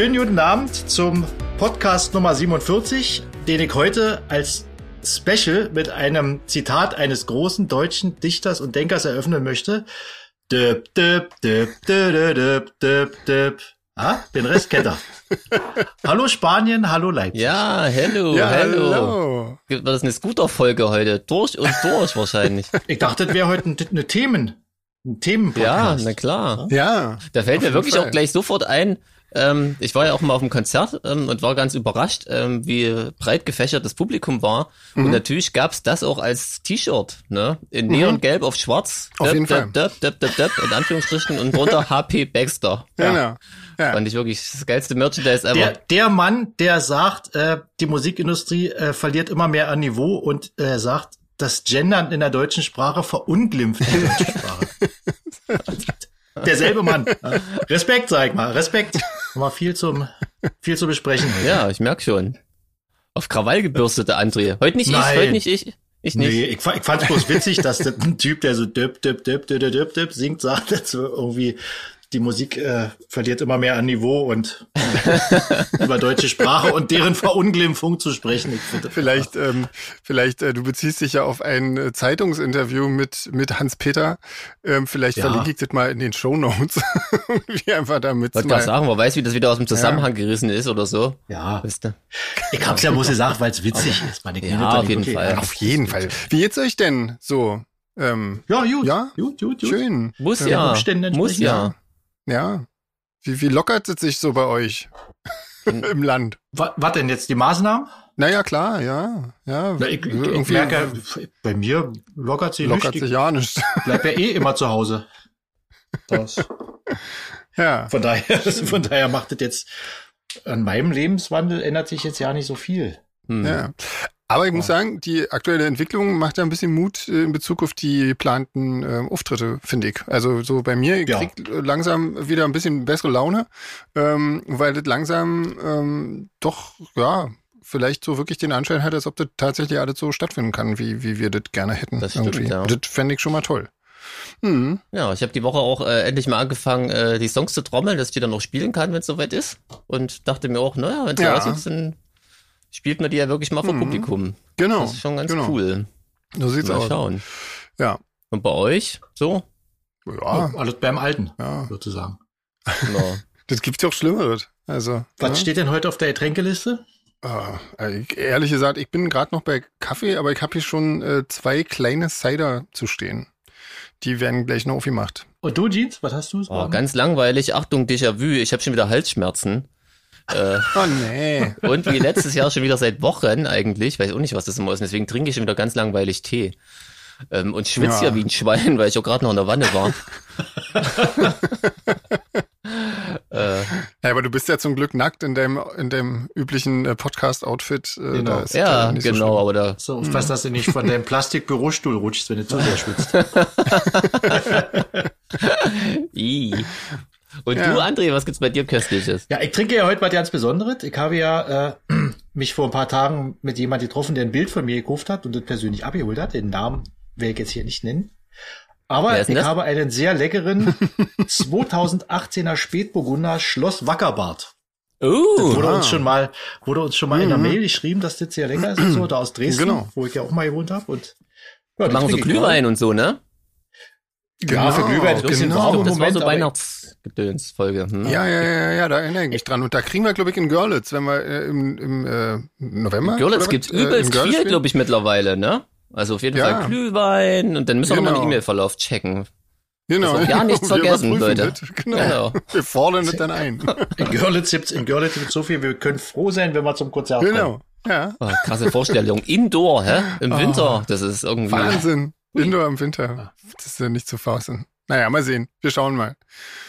schönen guten Abend zum Podcast Nummer 47, den ich heute als Special mit einem Zitat eines großen deutschen Dichters und Denkers eröffnen möchte. Döp, döp, döp, döp, döp, döp, döp. Ah, den Rest kennt er. hallo Spanien, hallo Leipzig. Ja, hello, Ja, hello. hallo. Wird das eine Scooter-Folge heute? Durch und durch wahrscheinlich. Ich dachte, das wäre heute ein, eine Themen, ein ja, Themenpodcast. na klar. Ja. Da fällt mir wirklich Fall. auch gleich sofort ein, ähm, ich war ja auch mal auf dem Konzert ähm, und war ganz überrascht, ähm, wie breit gefächert das Publikum war. Mhm. Und natürlich gab's das auch als T-Shirt, ne? In Neongelb auf Schwarz. Auf jeden Fall. Döp, döp, döp, döp, in Anführungsstrichen und drunter HP Baxter. Genau. Ja. Fand ich wirklich das geilste Merchandise ever. Der, der Mann, der sagt, äh, die Musikindustrie äh, verliert immer mehr an Niveau und äh, sagt, das Gendern in der deutschen Sprache verunglimpft die deutsche Sprache. Derselbe Mann. Respekt, sag ich mal. Respekt. Wir viel zum, viel zu besprechen. Ja, ich merk schon. Auf Krawall gebürstete André. Heute nicht Nein. ich, heute nicht ich. Ich nicht. Nee, ich, ich fand's bloß witzig, dass ein Typ, der so döp, döp, döp, döp, döp, döp, singt, sagt, dass so irgendwie die Musik äh, verliert immer mehr an Niveau und äh, über deutsche Sprache und deren Verunglimpfung zu sprechen. Ich finde, Vielleicht, ähm, vielleicht, äh, du beziehst dich ja auf ein äh, Zeitungsinterview mit, mit Hans-Peter. Ähm, vielleicht Ja. verlinke ich das mal in den Shownotes. Wie einfach damit Wollte gerade sagen, man weiß, wie das wieder aus dem Zusammenhang gerissen ist oder so. ja, Weißt du? ich hab's ja bloß gesagt, weil es witzig ist. Man, ich Ja, auf jeden wirklich Fall. Auf jeden Fall. Wie geht's euch denn so? Ähm, Ja, gut. Ja? Gut, gut, gut. schön. Muss Den ja. Umständen Muss ja. Ja. Wie, wie lockert es sich so bei euch im Land? Was, was denn jetzt, die Maßnahmen? Naja, klar, ja. ja. Na, ich, ich, merke, bei mir lockert sie lockert nicht. sich Ich ja nicht. bleib ja eh immer zu Hause. Das. ja. Von daher, von daher macht es jetzt an meinem Lebenswandel ändert sich jetzt ja nicht so viel. Hm. Ja. Aber ich muss sagen, die aktuelle Entwicklung macht ja ein bisschen Mut äh, in Bezug auf die geplanten ähm, Auftritte, finde ich. Also so bei mir, ich Ja. krieg äh, langsam wieder ein bisschen bessere Laune, ähm, weil das langsam ähm, doch, ja, vielleicht so wirklich den Anschein hat, als ob das tatsächlich alles so stattfinden kann, wie, wie wir das gerne hätten. Das stimmt, irgendwie. ja. Das fände ich schon mal toll. Mhm. Ja, ich habe die Woche auch äh, endlich mal angefangen, äh, die Songs zu trommeln, dass ich die dann noch spielen kann, wenn es soweit ist. Und dachte mir auch, naja, wenn es Ja. ja. aussieht, dann spielt man die ja wirklich mal vor Mhm. Publikum. Genau. Das ist schon ganz genau. cool. So sieht's Mal aus. schauen. Ja. Und bei euch? So? Ja, Oh, alles beim Alten, ja. sozusagen. Genau. Das gibt's ja auch Schlimmeres. Also. Was ja. steht denn heute auf der Getränkeliste? Ah, ich- ehrlich gesagt, ich bin gerade noch bei Kaffee, aber ich habe hier schon äh, zwei kleine Cider zu stehen. Die werden gleich noch aufgemacht. Und du, Jeans, was hast du? Oh, ganz langweilig. Achtung, Déjà-vu. Ich habe schon wieder Halsschmerzen. Äh, Oh nee. und wie letztes Jahr schon wieder seit Wochen eigentlich. Weiß auch nicht, was das immer ist. Deswegen trinke ich schon wieder ganz langweilig Tee. Ähm, und schwitze Ja. ja wie ein Schwein, weil ich auch gerade noch in der Wanne war. äh, Ja, aber du bist ja zum Glück nackt in deinem, in deinem üblichen äh, Podcast-Outfit. Äh, Genau. da ist es ja, so genau, schlimm. aber da So, aufpass, dass du nicht von deinem Plastikbürostuhl rutschst, wenn du zu sehr schwitzt. I. Und Ja. du, André, was gibt's bei dir Köstliches? Ja, ich trinke ja heute was ganz Besonderes. Ich habe ja äh, mich vor ein paar Tagen mit jemand getroffen, der ein Bild von mir gekauft hat und das persönlich abgeholt hat. Den Namen werde ich jetzt hier nicht nennen. Aber ich das? habe einen sehr leckeren 2018er Spätburgunder Schloss Wackerbart. Oh, Wurde Ah. uns schon mal, wurde uns schon mal in der Mhm. Mail geschrieben, dass das sehr lecker ist und so, da aus Dresden, Genau. wo ich ja auch mal gewohnt habe. Und ja, machen so Glühwein und so, ne? Ja, für Glühwein ist ein bisschen genau. warm im das war Moment, so aber- Weihnachtsgedöns-Folge. Hm? Ja, ja, ja, ja, da erinnere ich mich dran. Und da kriegen wir, glaube ich, in Görlitz, wenn wir äh, im, im äh, November. Görlitz oder gibt's was? Äh, in übelst Görlitz viel, glaube ich, mittlerweile, ne? Also auf jeden Ja. Fall Glühwein und dann müssen wir noch mal Genau. den E-Mail-Verlauf checken. Genau. Also ja nichts Wir vergessen, Leute. Genau. Genau. Wir fordern es dann ein. In Görlitz gibt's, in Görlitz gibt's so viel, wir können froh sein, wenn wir zum Konzert kommen. genau. Ja. Oh, krasse Vorstellung. Indoor, hä? Im Oh. Winter. Das ist irgendwie. Wahnsinn. Indoor im Winter. Das ist ja nicht zu fassen. Naja, mal sehen. Wir schauen mal.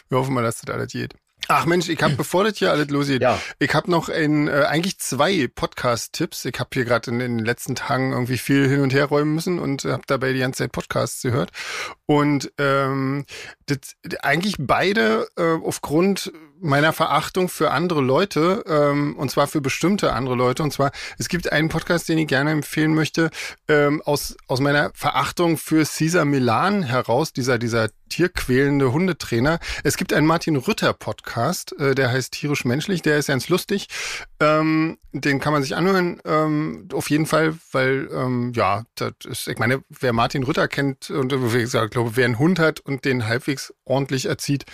Wir hoffen mal, dass das alles geht. Ach Mensch, ich habe, bevor das hier alles losgeht, Ja. ich habe noch ein, äh, eigentlich zwei Podcast-Tipps. Ich habe hier gerade in, in den letzten Tagen irgendwie viel hin und her räumen müssen und habe dabei die ganze Zeit Podcasts gehört. Und ähm, das, eigentlich beide äh, aufgrund meiner Verachtung für andere Leute, ähm, und zwar für bestimmte andere Leute. Und zwar, es gibt einen Podcast, den ich gerne empfehlen möchte, ähm, aus, aus meiner Verachtung für Caesar Milan heraus, dieser, dieser tierquälende Hundetrainer. Es gibt einen Martin Rütter Podcast, äh, der heißt Tierisch Menschlich, der ist ganz lustig. Ähm, den kann man sich anhören, ähm, auf jeden Fall, weil, ähm, ja, das ist, ich meine, wer Martin Rütter kennt und wie gesagt, ich glaube, wer einen Hund hat und den halbwegs ordentlich erzieht,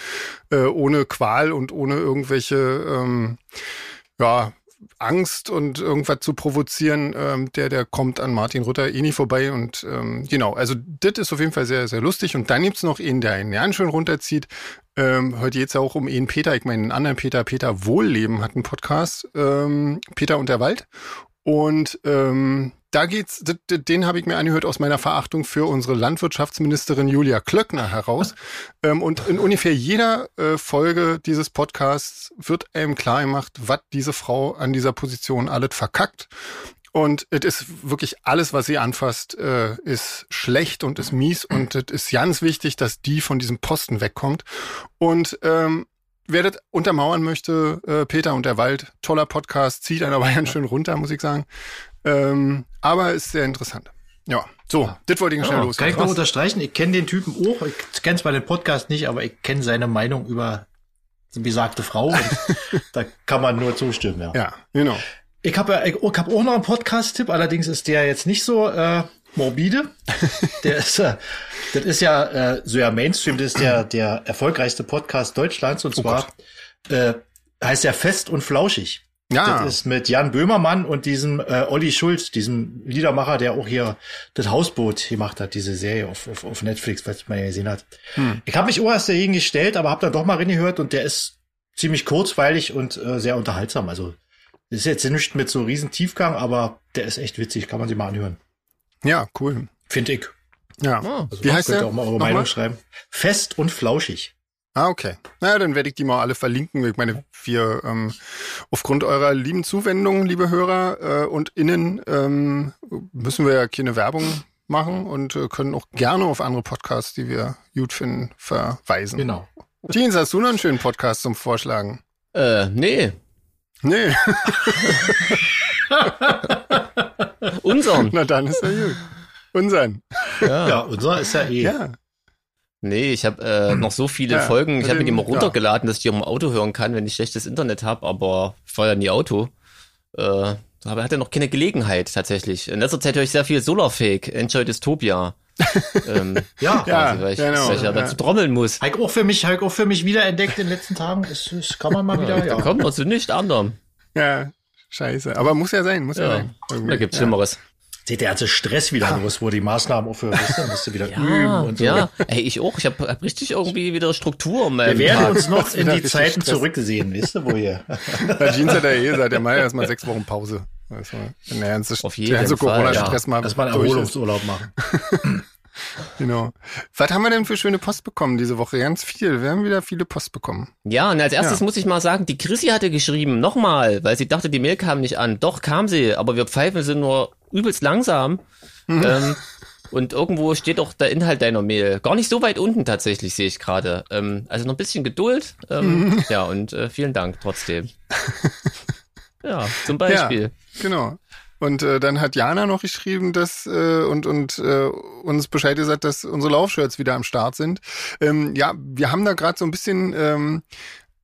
äh, ohne Qual und ohne irgendwelche, ähm, ja, Angst und irgendwas zu provozieren, ähm, der, der kommt an Martin Rütter eh nicht vorbei. Und ähm, genau, also das ist auf jeden Fall sehr, sehr lustig. Und dann gibt's noch einen, der einen Jan schön runterzieht. Ähm, heute geht's auch um einen Peter, ich meine einen anderen Peter, Peter Wohlleben hat einen Podcast, ähm, Peter und der Wald. Und ähm, da geht's, den habe ich mir angehört aus meiner Verachtung für unsere Landwirtschaftsministerin Julia Klöckner heraus. ähm, und in ungefähr jeder äh, Folge dieses Podcasts wird einem klar gemacht, was diese Frau an dieser Position alles verkackt. Und es ist wirklich alles, was sie anfasst, äh, ist schlecht und ist mies. Und es ist ganz wichtig, dass die von diesem Posten wegkommt. Und ähm, wer das untermauern möchte, äh, Peter und der Wald, toller Podcast, zieht einen aber ganz schön runter, muss ich sagen. Ähm, aber ist sehr interessant. Ja, so, ja. das wollte ich schnell ja, los. Kann ich nur unterstreichen, ich kenne den Typen auch, ich kenne zwar den Podcast nicht, aber ich kenne seine Meinung über die besagte Frau da kann man nur zustimmen, ja. Ja, genau. Ich habe ich, ich hab auch noch einen Podcast-Tipp, allerdings ist der jetzt nicht so äh, morbide. der ist, äh, das ist ja äh, so ja Mainstream, das ist der, der erfolgreichste Podcast Deutschlands und oh zwar oh äh, heißt er Fest und Flauschig. Ja. Das ist mit Jan Böhmermann und diesem äh, Olli Schulz, diesem Liedermacher, der auch hier das Hausboot gemacht hat, diese Serie auf, auf, auf Netflix, was man ja gesehen hat. Hm. Ich habe mich erst dagegen gestellt, aber habe dann doch mal reingehört und der ist ziemlich kurzweilig und äh, sehr unterhaltsam. Also das ist jetzt nicht mit so riesen Tiefgang, aber der ist echt witzig, kann man sich mal anhören. Ja, cool. Finde ich. Ja. Also Wie heißt der? auch mal eure Meinung schreiben. Fest und flauschig. Ah, okay. Naja, dann werde ich die mal alle verlinken. Ich meine, wir ähm, aufgrund eurer lieben Zuwendung, liebe Hörer äh, und Innen, ähm, müssen wir ja keine Werbung machen und äh, können auch gerne auf andere Podcasts, die wir gut finden, verweisen. Genau. Jeans, hast du noch einen schönen Podcast zum Vorschlagen? Äh, nee. Nee. Unseren. Na dann ist ja gut. Unseren. Ja, ja unser ist ja eh. Ja. Nee, ich habe äh, noch so viele ja, Folgen. Ich habe mir die mal runtergeladen, ja. dass ich die im Auto hören kann, wenn ich schlechtes Internet habe, aber ich fahre ja nie Auto. Äh, aber hatte noch keine Gelegenheit tatsächlich. In letzter Zeit höre ich sehr viel Solarfake, Enjoy Dystopia. ähm, ja, quasi, weil ich, genau, weil ich ja, dazu trommeln muss. Heik auch für mich, Heik auch für mich wiederentdeckt in den letzten Tagen. Das, das kann man mal wieder. Ja, da kommt man zu nicht anderem. Ja, scheiße. Aber muss ja sein, muss ja, sein. Irgendwie. Da gibt's Schlimmeres. Seht ihr, also Stress wieder ja. los, wo die Maßnahmen aufhören, dann musst du wieder ja, üben und so. Ja, ey, ich auch. Ich habe hab richtig irgendwie wieder Struktur. Wir werden Tag. uns noch in die Zeiten Stress. zurücksehen, wisst ihr, wo ihr. Bei Jeans hat er eh seit der Mai erstmal sechs Wochen Pause. Also, wenn der ganze, Auf jeden der ganze Corona-Stress ja. mal Erstmal Erholungsurlaub machen. Genau. Was haben wir denn für schöne Post bekommen diese Woche? Ganz viel. Wir haben wieder viele Post bekommen. Ja, und als erstes ja. muss ich mal sagen, die Chrissy hatte geschrieben, nochmal, weil sie dachte, die Mail kam nicht an. Doch, kam sie, aber wir Pfeifen sind nur übelst langsam. Mhm. Ähm, und irgendwo steht auch der Inhalt deiner Mail. Gar nicht so weit unten tatsächlich, sehe ich gerade. Ähm, also noch ein bisschen Geduld. Ähm, mhm. Ja, und äh, vielen Dank trotzdem. ja, zum Beispiel. Ja, genau. Und äh, dann hat Jana noch geschrieben, dass äh, und und äh, uns Bescheid gesagt, dass unsere Laufshirts wieder am Start sind. Ähm, ja, wir haben da gerade so ein bisschen ähm,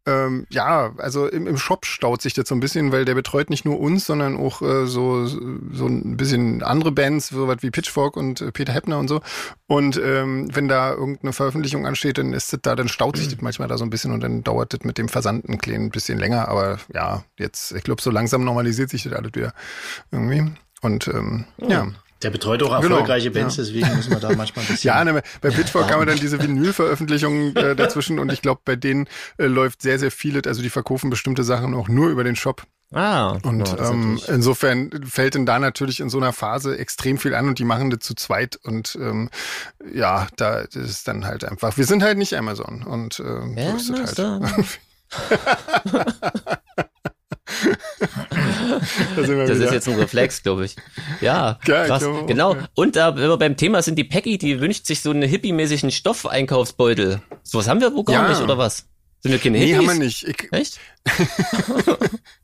ähm, ja, also im, im Shop staut sich das so ein bisschen, weil der betreut nicht nur uns, sondern auch äh, so, so ein bisschen andere Bands, so was wie Pitchfork und äh, Peter Heppner und so. Und ähm, wenn da irgendeine Veröffentlichung ansteht, dann ist das da, dann staut sich das manchmal da so ein bisschen und dann dauert das mit dem Versand ein klein bisschen länger. Aber ja, jetzt, ich glaube, so langsam normalisiert sich das alles wieder irgendwie. Und ähm, ja. ja. Der betreut auch genau, erfolgreiche genau, Bands, ja. deswegen müssen wir da manchmal ein bisschen. ja, ne, bei Pitchfork haben wir dann diese Vinyl-Veröffentlichungen äh, dazwischen und ich glaube, bei denen äh, läuft sehr, sehr viel, also die verkaufen bestimmte Sachen auch nur über den Shop. Ah. Und ja, ähm, insofern fällt denn da natürlich in so einer Phase extrem viel an und die machen das zu zweit und ähm, ja, da ist dann halt einfach. Wir sind halt nicht Amazon und ähm, ja, so ist es halt. das, das ist jetzt ein Reflex, glaube ich. Ja, Geil, krass. Glaube, genau. Ja. Und da, wenn wir beim Thema sind, die Peggy, die wünscht sich so einen hippie-mäßigen Stoffeinkaufsbeutel. Sowas haben wir wohl gar ja. nicht, oder was? Sind wir keine Nee, Hippies? haben wir nicht. Ich, Echt?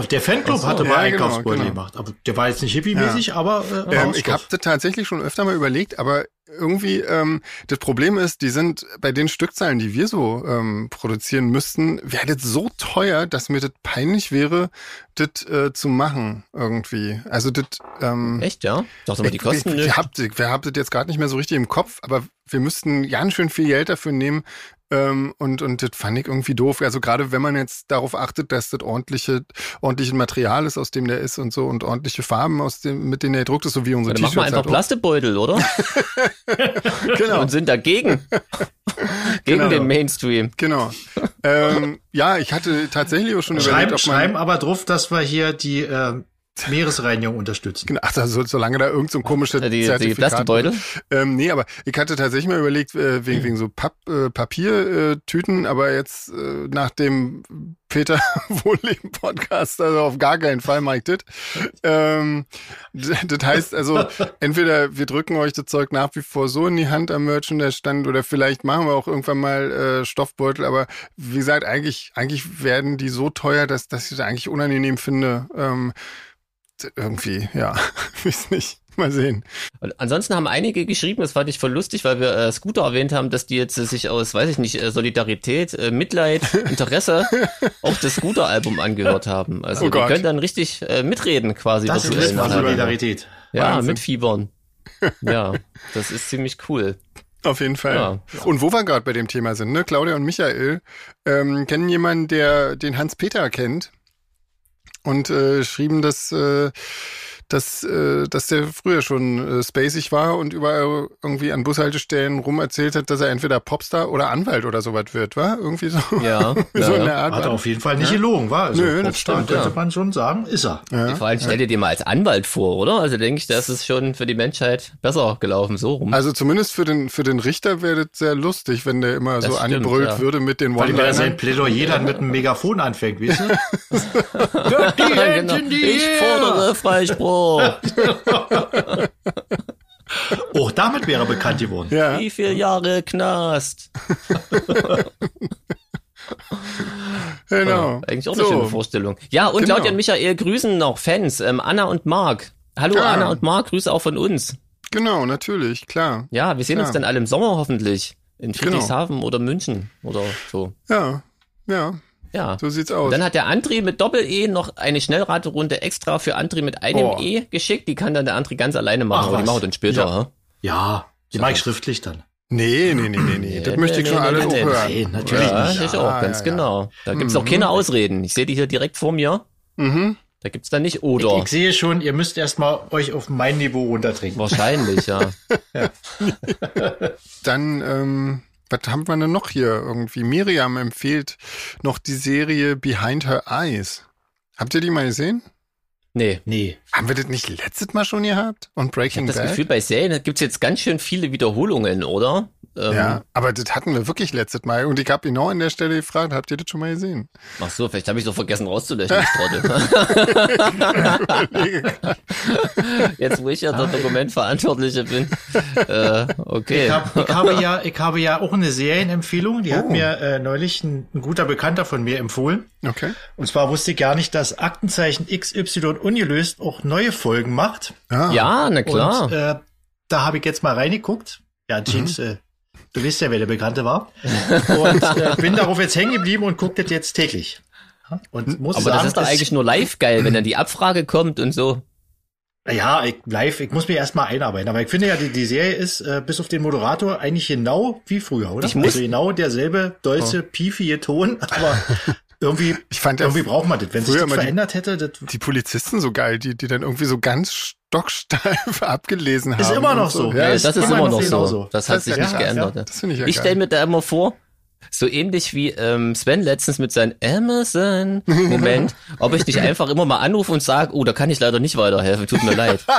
Der Fanclub so, hatte mal ja, genau, Einkaufsbeutel genau. gemacht. Aber der war jetzt nicht hippie-mäßig, aber äh, Ähm, ich habe das tatsächlich schon öfter mal überlegt, aber irgendwie ähm, das Problem ist, die sind bei den Stückzahlen, die wir so ähm, produzieren müssten, wäre das so teuer, dass mir das peinlich wäre, das äh, zu machen irgendwie. Also das ähm, Echt, ja? Doch, aber die kosten nicht. wir habt, wir habt das jetzt gerade nicht mehr so richtig im Kopf, aber wir müssten ganz schön viel Geld dafür nehmen. Ähm, und, und das fand ich irgendwie doof. Also gerade wenn man jetzt darauf achtet, dass das ordentliche, ordentliche Material ist, aus dem der ist und so und ordentliche Farben, aus dem, mit denen er druckt ist, so wie unsere Dann machen wir T-Shirts. einfach halt auch. Plastebeutel, oder? Genau. Und sind dagegen. Gegen Genau. den Mainstream. Genau. ähm, ja, ich hatte tatsächlich auch schon Schreiben, überlegt, ob schreiben man. aber drauf, dass wir hier die äh, Meeresreinigung unterstützen. Genau, Ach, also, solange da irgend so ein komisches Äh, Die, die Zertifikat Plastebeutel. Ähm, nee, aber ich hatte tatsächlich mal überlegt, äh, wegen, wegen so Papp, äh, Papiertüten, aber jetzt äh, nach dem Peter Wohlleben Podcast, also auf gar keinen Fall mache ich das. Ähm, das heißt also, entweder wir drücken euch das Zeug nach wie vor so in die Hand am Merchandise-Stand oder vielleicht machen wir auch irgendwann mal äh, Stoffbeutel, aber wie gesagt, eigentlich, eigentlich werden die so teuer, dass, dass ich das eigentlich unangenehm finde. Ähm, irgendwie, ja, weiß nicht. Mal sehen. Und ansonsten haben einige geschrieben, das fand ich voll lustig, weil wir äh, Scooter erwähnt haben, dass die jetzt äh, sich aus, weiß ich nicht, äh, Solidarität, äh, Mitleid, Interesse auch das Scooter-Album angehört haben. Also Oh die können dann richtig äh, mitreden quasi. Das ist. Solidarität. Ja, Wahnsinn. mitfiebern. ja, das ist ziemlich cool. Auf jeden Fall. Ja. Und wo wir gerade bei dem Thema sind, ne? Claudia und Michael ähm, kennen jemanden, der den Hans-Peter kennt und äh, schrieben, dass, äh, dass, äh, dass der früher schon äh, spacig war und überall irgendwie an Bushaltestellen rum erzählt hat, dass er entweder Popstar oder Anwalt oder sowas wird, war? Irgendwie so. Ja, so ja, in ja. der Art. Hat er auf jeden Fall nicht gelogen, war also. Nö, das Popstar stimmt, könnte ja. man schon sagen, ist er. ja. Vor allem stell dir den mal als Anwalt vor, oder? Also denke ich, das ist schon für die Menschheit besser gelaufen, so rum. Also zumindest für den, für den Richter wäre das sehr lustig, wenn der immer Das so stimmt, angebrüllt ja. würde mit den Vor allem, weil er sein One-Linern. Plädoyer dann mit einem Megafon anfängt, weißt du? die genau. Ich fordere Freispruch. Auch damit wäre er bekannt geworden. Ja. Wie viel Jahre Knast? Genau. Eigentlich auch eine So. schöne Vorstellung. Ja, und Genau. Claudia und Michael grüßen noch Fans, ähm, Anna und Marc. Hallo Ah. Anna und Marc, Grüße auch von uns. Genau, natürlich, klar. Ja, wir sehen uns Ja. dann alle im Sommer hoffentlich. In Genau. Friedrichshafen oder München oder so. Ja, ja, Ja. so sieht's Und aus. dann hat der André mit Doppel-E noch eine Schnellraterunde extra für André mit einem Oh. E geschickt. Die kann dann der André ganz alleine machen, Ach, aber die machen wir dann später. Ja. Ja, die mache ich schriftlich dann. Nee, nee, nee, nee, nee. Das Nee, möchte ich nee, schon nee, alles nee, auch nee. hören. Nein, natürlich Ja, nicht. ich Ja, auch, ganz ja, ja. genau. Da gibt's Mhm. auch keine Ausreden. Ich sehe die hier direkt vor mir. Mhm. Da gibt's dann nicht Ich, oder. ich sehe schon, ihr müsst erstmal euch auf mein Niveau runtertrinken. Wahrscheinlich, ja. Dann, ähm, was haben wir denn noch hier irgendwie? Miriam empfiehlt noch die Serie Behind Her Eyes. Habt ihr die mal gesehen? Nee. Nee. Haben wir das nicht letztes Mal schon gehabt? Und Ich Breaking habe das Bad? Gefühl, bei Serien gibt's jetzt ganz schön viele Wiederholungen, oder? Ähm, ja, aber das hatten wir wirklich letztes Mal. Und ich habe ihn auch an der Stelle gefragt, habt ihr das schon mal gesehen? Ach so, vielleicht habe ich so vergessen rauszulöschen, ich Trottel. jetzt, wo ich ja der Dokumentverantwortliche bin. Äh, okay. Ich, hab, ich, habe ja, ich habe ja auch eine Serienempfehlung, die hat Oh. mir äh, neulich ein, ein guter Bekannter von mir empfohlen. Okay. Und zwar wusste ich gar nicht, dass Aktenzeichen XY ungelöst auch neue Folgen macht. Ah, ja, na klar. Und äh, da habe ich jetzt mal reingeguckt. Ja, Jeans, Mhm. äh, du weißt ja, wer der Bekannte war. Und äh, bin darauf jetzt hängen geblieben und gucke das jetzt täglich. Und muss aber sagen, das ist doch eigentlich nur live geil, wenn dann die Abfrage kommt und so. Ja, ich, live, ich muss mir erstmal einarbeiten. Aber ich finde ja, die, die Serie ist äh, bis auf den Moderator eigentlich genau wie früher, oder? Ich muss- also genau derselbe deutsche, piefige Ton, aber irgendwie, Ich fand irgendwie braucht man das. Wenn sich früher das immer die- verändert hätte, das die Polizisten so geil, die, die dann irgendwie so ganz stocksteif abgelesen haben. Ist immer noch und so. Ja, das ist immer immer noch noch so. genauso. Das hat Das sich ja nicht geändert. ja. Das ich ja Ich geil. stelle mir da immer vor, so ähnlich wie ähm, Sven letztens mit seinem Amazon-Moment, ob ich dich einfach immer mal anrufe und sage, oh, da kann ich leider nicht weiterhelfen, tut mir leid.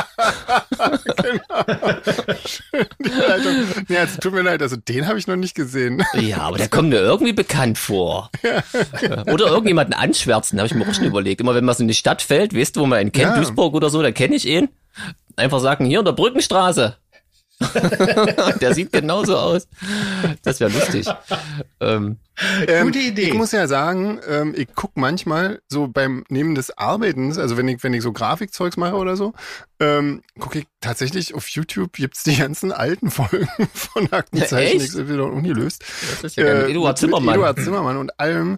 Die Leitung. Nee, also, tut mir leid, also den habe ich noch nicht gesehen. Ja, aber der kommt mir irgendwie bekannt vor. Oder irgendjemanden anschwärzen, habe ich mir auch schon überlegt. Immer wenn man so in die Stadt fällt, weißt du, wo man ihn kennt, Ja. Duisburg oder so, da kenne ich ihn. Einfach sagen, hier in der Brückenstraße. Der sieht genauso aus. Das wäre lustig. Ähm, Ähm, Gute Idee. Ich muss ja sagen, ähm, ich guck manchmal so beim Neben des Arbeitens, also wenn ich, wenn ich so Grafikzeugs mache oder so, ähm, gucke ich tatsächlich auf YouTube gibt's die ganzen alten Folgen von Aktenzeichen echt? XY ungelöst. das ist ja. Äh, Eduard Zimmermann. Mit Eduard Zimmermann und allem.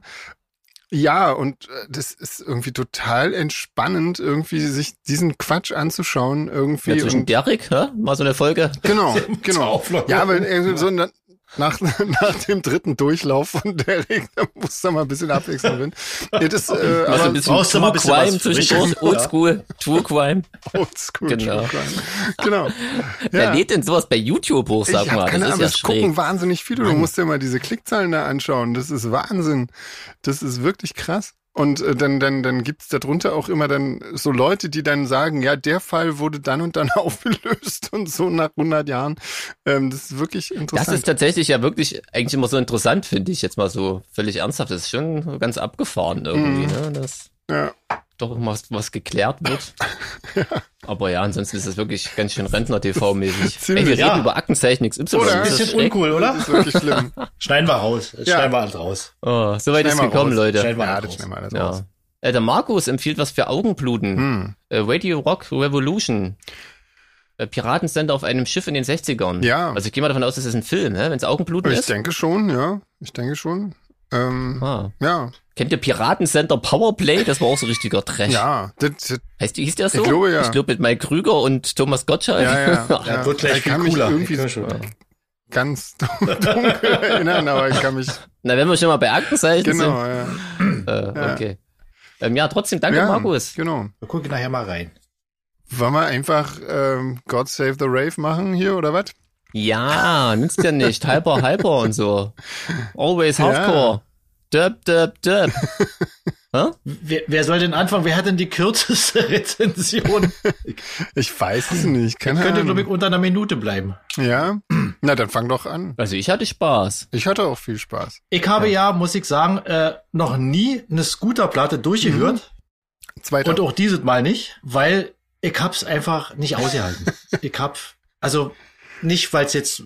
Ja, und äh, das ist irgendwie total entspannend, irgendwie sich diesen Quatsch anzuschauen, irgendwie. Ja, zwischen Derrick, hä? mal so eine Folge. genau, genau. Ja, aber irgendwie so nach, nach dem dritten Durchlauf von Derrick, da muss da mal ein bisschen Abwechslung drin. Ja, das, äh, aber ein bisschen brauchst du mal ein bisschen Crime was zwischendurch. Oldschool, True Crime. oldschool. Genau. True Crime. Genau. Wer Ja. lädt denn sowas bei YouTube hoch, sag ich mal? keine Das ist Ahnung, ja das gucken wahnsinnig viele. Du musst dir mal diese Klickzahlen da anschauen. Das ist Wahnsinn. Das ist wirklich krass. Und äh, dann, dann, dann gibt's darunter auch immer dann so Leute, die dann sagen, ja, der Fall wurde dann und dann aufgelöst und so nach 100 Jahren. Ähm, das ist wirklich Das interessant. ist tatsächlich ja wirklich eigentlich immer so interessant, finde ich jetzt mal so völlig ernsthaft. Das ist schon ganz abgefahren irgendwie, Mhm. ne? Dass ja. Doch was, was geklärt wird. Aber ja, ansonsten ist das wirklich ganz schön Rentner-TV-mäßig. Ey, wir reden ja. über Aktenzeichen XY. Oder? Ist Ein bisschen schräg? uncool, oder? Das ist wirklich schlimm. Schneiden wir raus. Ja. Schneiden wir alles raus. Oh, so weit ist gekommen, raus. Leute. Schneiden wir ja, alles raus. Ja. Äh, der Markus empfiehlt was für Augenbluten. Hm. Äh, Radio Rock Revolution. Äh, Piratensender auf einem Schiff in den 60ern. Ja. Also ich gehe mal davon aus, das ist ein Film, wenn es Augenbluten Ich ist. denke schon, ja. Ich denke schon. Ähm, Ah. ja, Kennt ihr Piratensender Powerplay? Das war auch so richtiger Trash. ja. Das, das, Heißt, hieß der so? Ich glaube, ja. Ich glaube mit Mike Krüger und Thomas Gottschalk. ja, ja. Ja, ja. wird gleich ich kann viel cooler. mich irgendwie schon. ganz dunkel erinnern, aber ich kann mich. Na, wenn wir schon mal bei Aktenzeichen Genau, ja. sind. Äh, Ja. Okay. Ähm, ja, trotzdem, danke ja, Markus. Genau. Wir gucken nachher mal rein. Wollen wir einfach ähm, God Save the Rave machen hier oder was? Ja, nützt ja nicht. Halber, halber und so. Always Ja. Hardcore. Döp, döp, döp. Hä? Wer, wer soll denn anfangen? Wer hat denn die kürzeste Rezension? Ich weiß es nicht. Keine Könnte, glaube ich, unter einer Minute bleiben. Ja? Na, dann fang doch an. Also ich hatte Spaß. Ich hatte auch viel Spaß. Ich habe ja, muss ich sagen, äh, noch nie eine Scooterplatte durchgehört. Zweiter. Und auch dieses Mal nicht, weil ich hab's einfach nicht ausgehalten. ich hab, also nicht, weil es jetzt,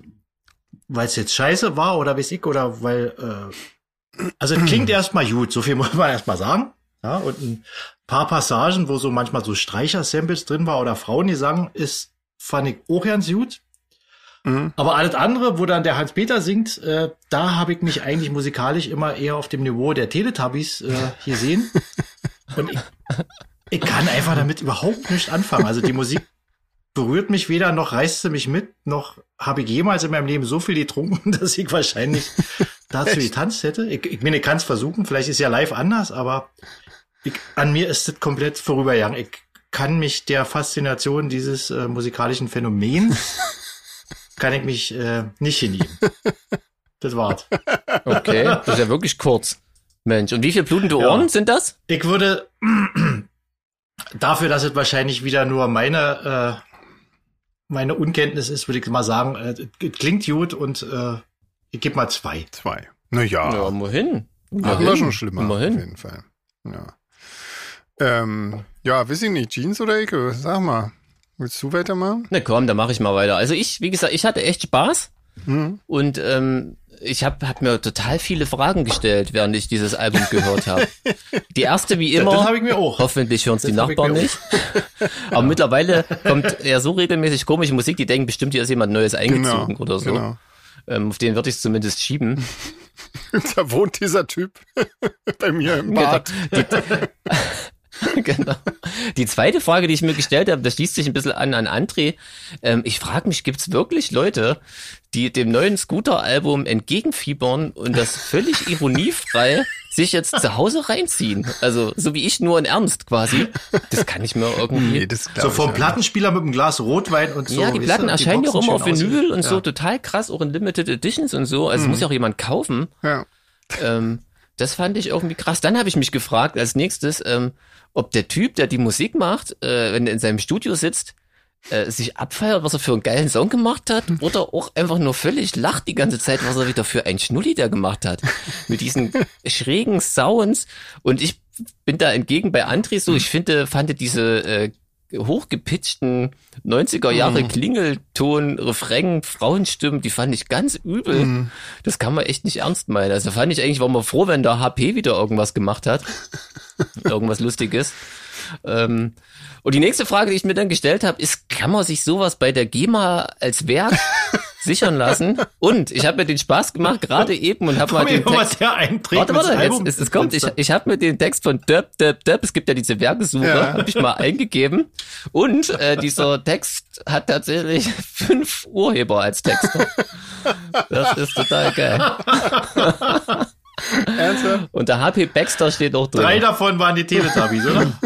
weil es jetzt scheiße war oder weiß ich, oder weil, äh, also es klingt erstmal gut, so viel muss man erstmal sagen. Ja, und ein paar Passagen, wo so manchmal so Streicher-Samples drin war oder Frauengesang, ist, fand ich auch ganz gut. Mhm. Aber alles andere, wo dann der Hans-Peter singt, äh, da habe ich mich eigentlich musikalisch immer eher auf dem Niveau der Teletubbies äh, gesehen. Und ich, ich kann einfach damit überhaupt nicht anfangen. Also die Musik berührt mich weder, noch reißt sie mich mit, noch habe ich jemals in meinem Leben so viel getrunken, dass ich wahrscheinlich dazu getanzt hätte. Ich, ich meine, ich kann es versuchen, vielleicht ist ja live anders, aber ich, an mir ist das komplett vorübergegangen. Ich kann mich der Faszination dieses äh, musikalischen Phänomens kann ich mich äh, nicht hinnehmen. Das war's. Okay, das ist ja wirklich kurz. Mensch, und wie viele blutende Ja. Ohren sind das? Ich würde dafür, dass es wahrscheinlich wieder nur meine äh, meine Unkenntnis ist, würde ich mal sagen, äh, es klingt gut und äh, ich gebe mal zwei. Zwei. Naja. Ja, immerhin. Hatten wir schon schlimmer. Auf Immerhin. jeden Fall. Ja. Ähm, ja, weiß ich nicht. Jeans oder Ecke? Sag mal. Willst du weitermachen? Na komm, dann mache ich mal weiter. Also ich, wie gesagt, ich hatte echt Spaß Mhm. und ähm, ich habe hab mir total viele Fragen gestellt, während ich dieses Album gehört habe. Die erste wie Das immer. habe ich mir auch. Hoffentlich hören es die Das Nachbarn nicht. Aber mittlerweile kommt ja so regelmäßig komische Musik, die denken bestimmt, hier ist jemand Neues eingezogen oder so. Genau. Ähm, auf den würde ich es zumindest schieben. Da wohnt dieser Typ bei mir im Bad. genau. Die zweite Frage, die ich mir gestellt habe, das schließt sich ein bisschen an an André. Ähm, ich frage mich, gibt es wirklich Leute, die dem neuen Scooter-Album entgegenfiebern und das völlig ironiefrei sich jetzt zu Hause reinziehen? Also so wie ich nur in Ernst quasi. Das kann ich mir irgendwie. Nee, So vom. Plattenspieler mit einem Glas Rotwein und so. ja, die Platten erscheinen ja auch immer auf Vinyl und so Ja. total krass, auch in Limited Editions und so. Also muss ja auch jemand kaufen. Ja. Ähm, das fand ich irgendwie krass. Dann habe ich mich gefragt als nächstes, ähm, ob der Typ, der die Musik macht, äh, wenn er in seinem Studio sitzt, äh, sich abfeiert, was er für einen geilen Song gemacht hat, oder auch einfach nur völlig lacht die ganze Zeit, was er wieder für ein Schnulli da gemacht hat. Mit diesen schrägen Sounds. Und ich bin da entgegen bei André so, ich finde, fand diese äh, hochgepitchten 90er Jahre Mhm. Klingelton, Refrain, Frauenstimmen, die fand ich ganz übel. Mhm. Das kann man echt nicht ernst meinen. Also fand ich eigentlich, war man froh, wenn der HP wieder irgendwas gemacht hat. irgendwas Lustiges. Ähm, und die nächste Frage, die ich mir dann gestellt habe, ist, kann man sich sowas bei der GEMA als Werk sichern lassen? Und ich habe mir den Spaß gemacht, gerade eben, und habe mal den Text. Warte, warte, jetzt, es, es kommt. Ich, ich habe mir den Text von Döp, Döp, Döp, es gibt ja diese Werkesuche, Ja. habe ich mal eingegeben. Und äh, dieser Text hat tatsächlich fünf Urheber als Texter. Das ist total geil. Ernsthaft? Und der HP Baxter steht auch drin. Drei davon waren die Teletubbies, oder?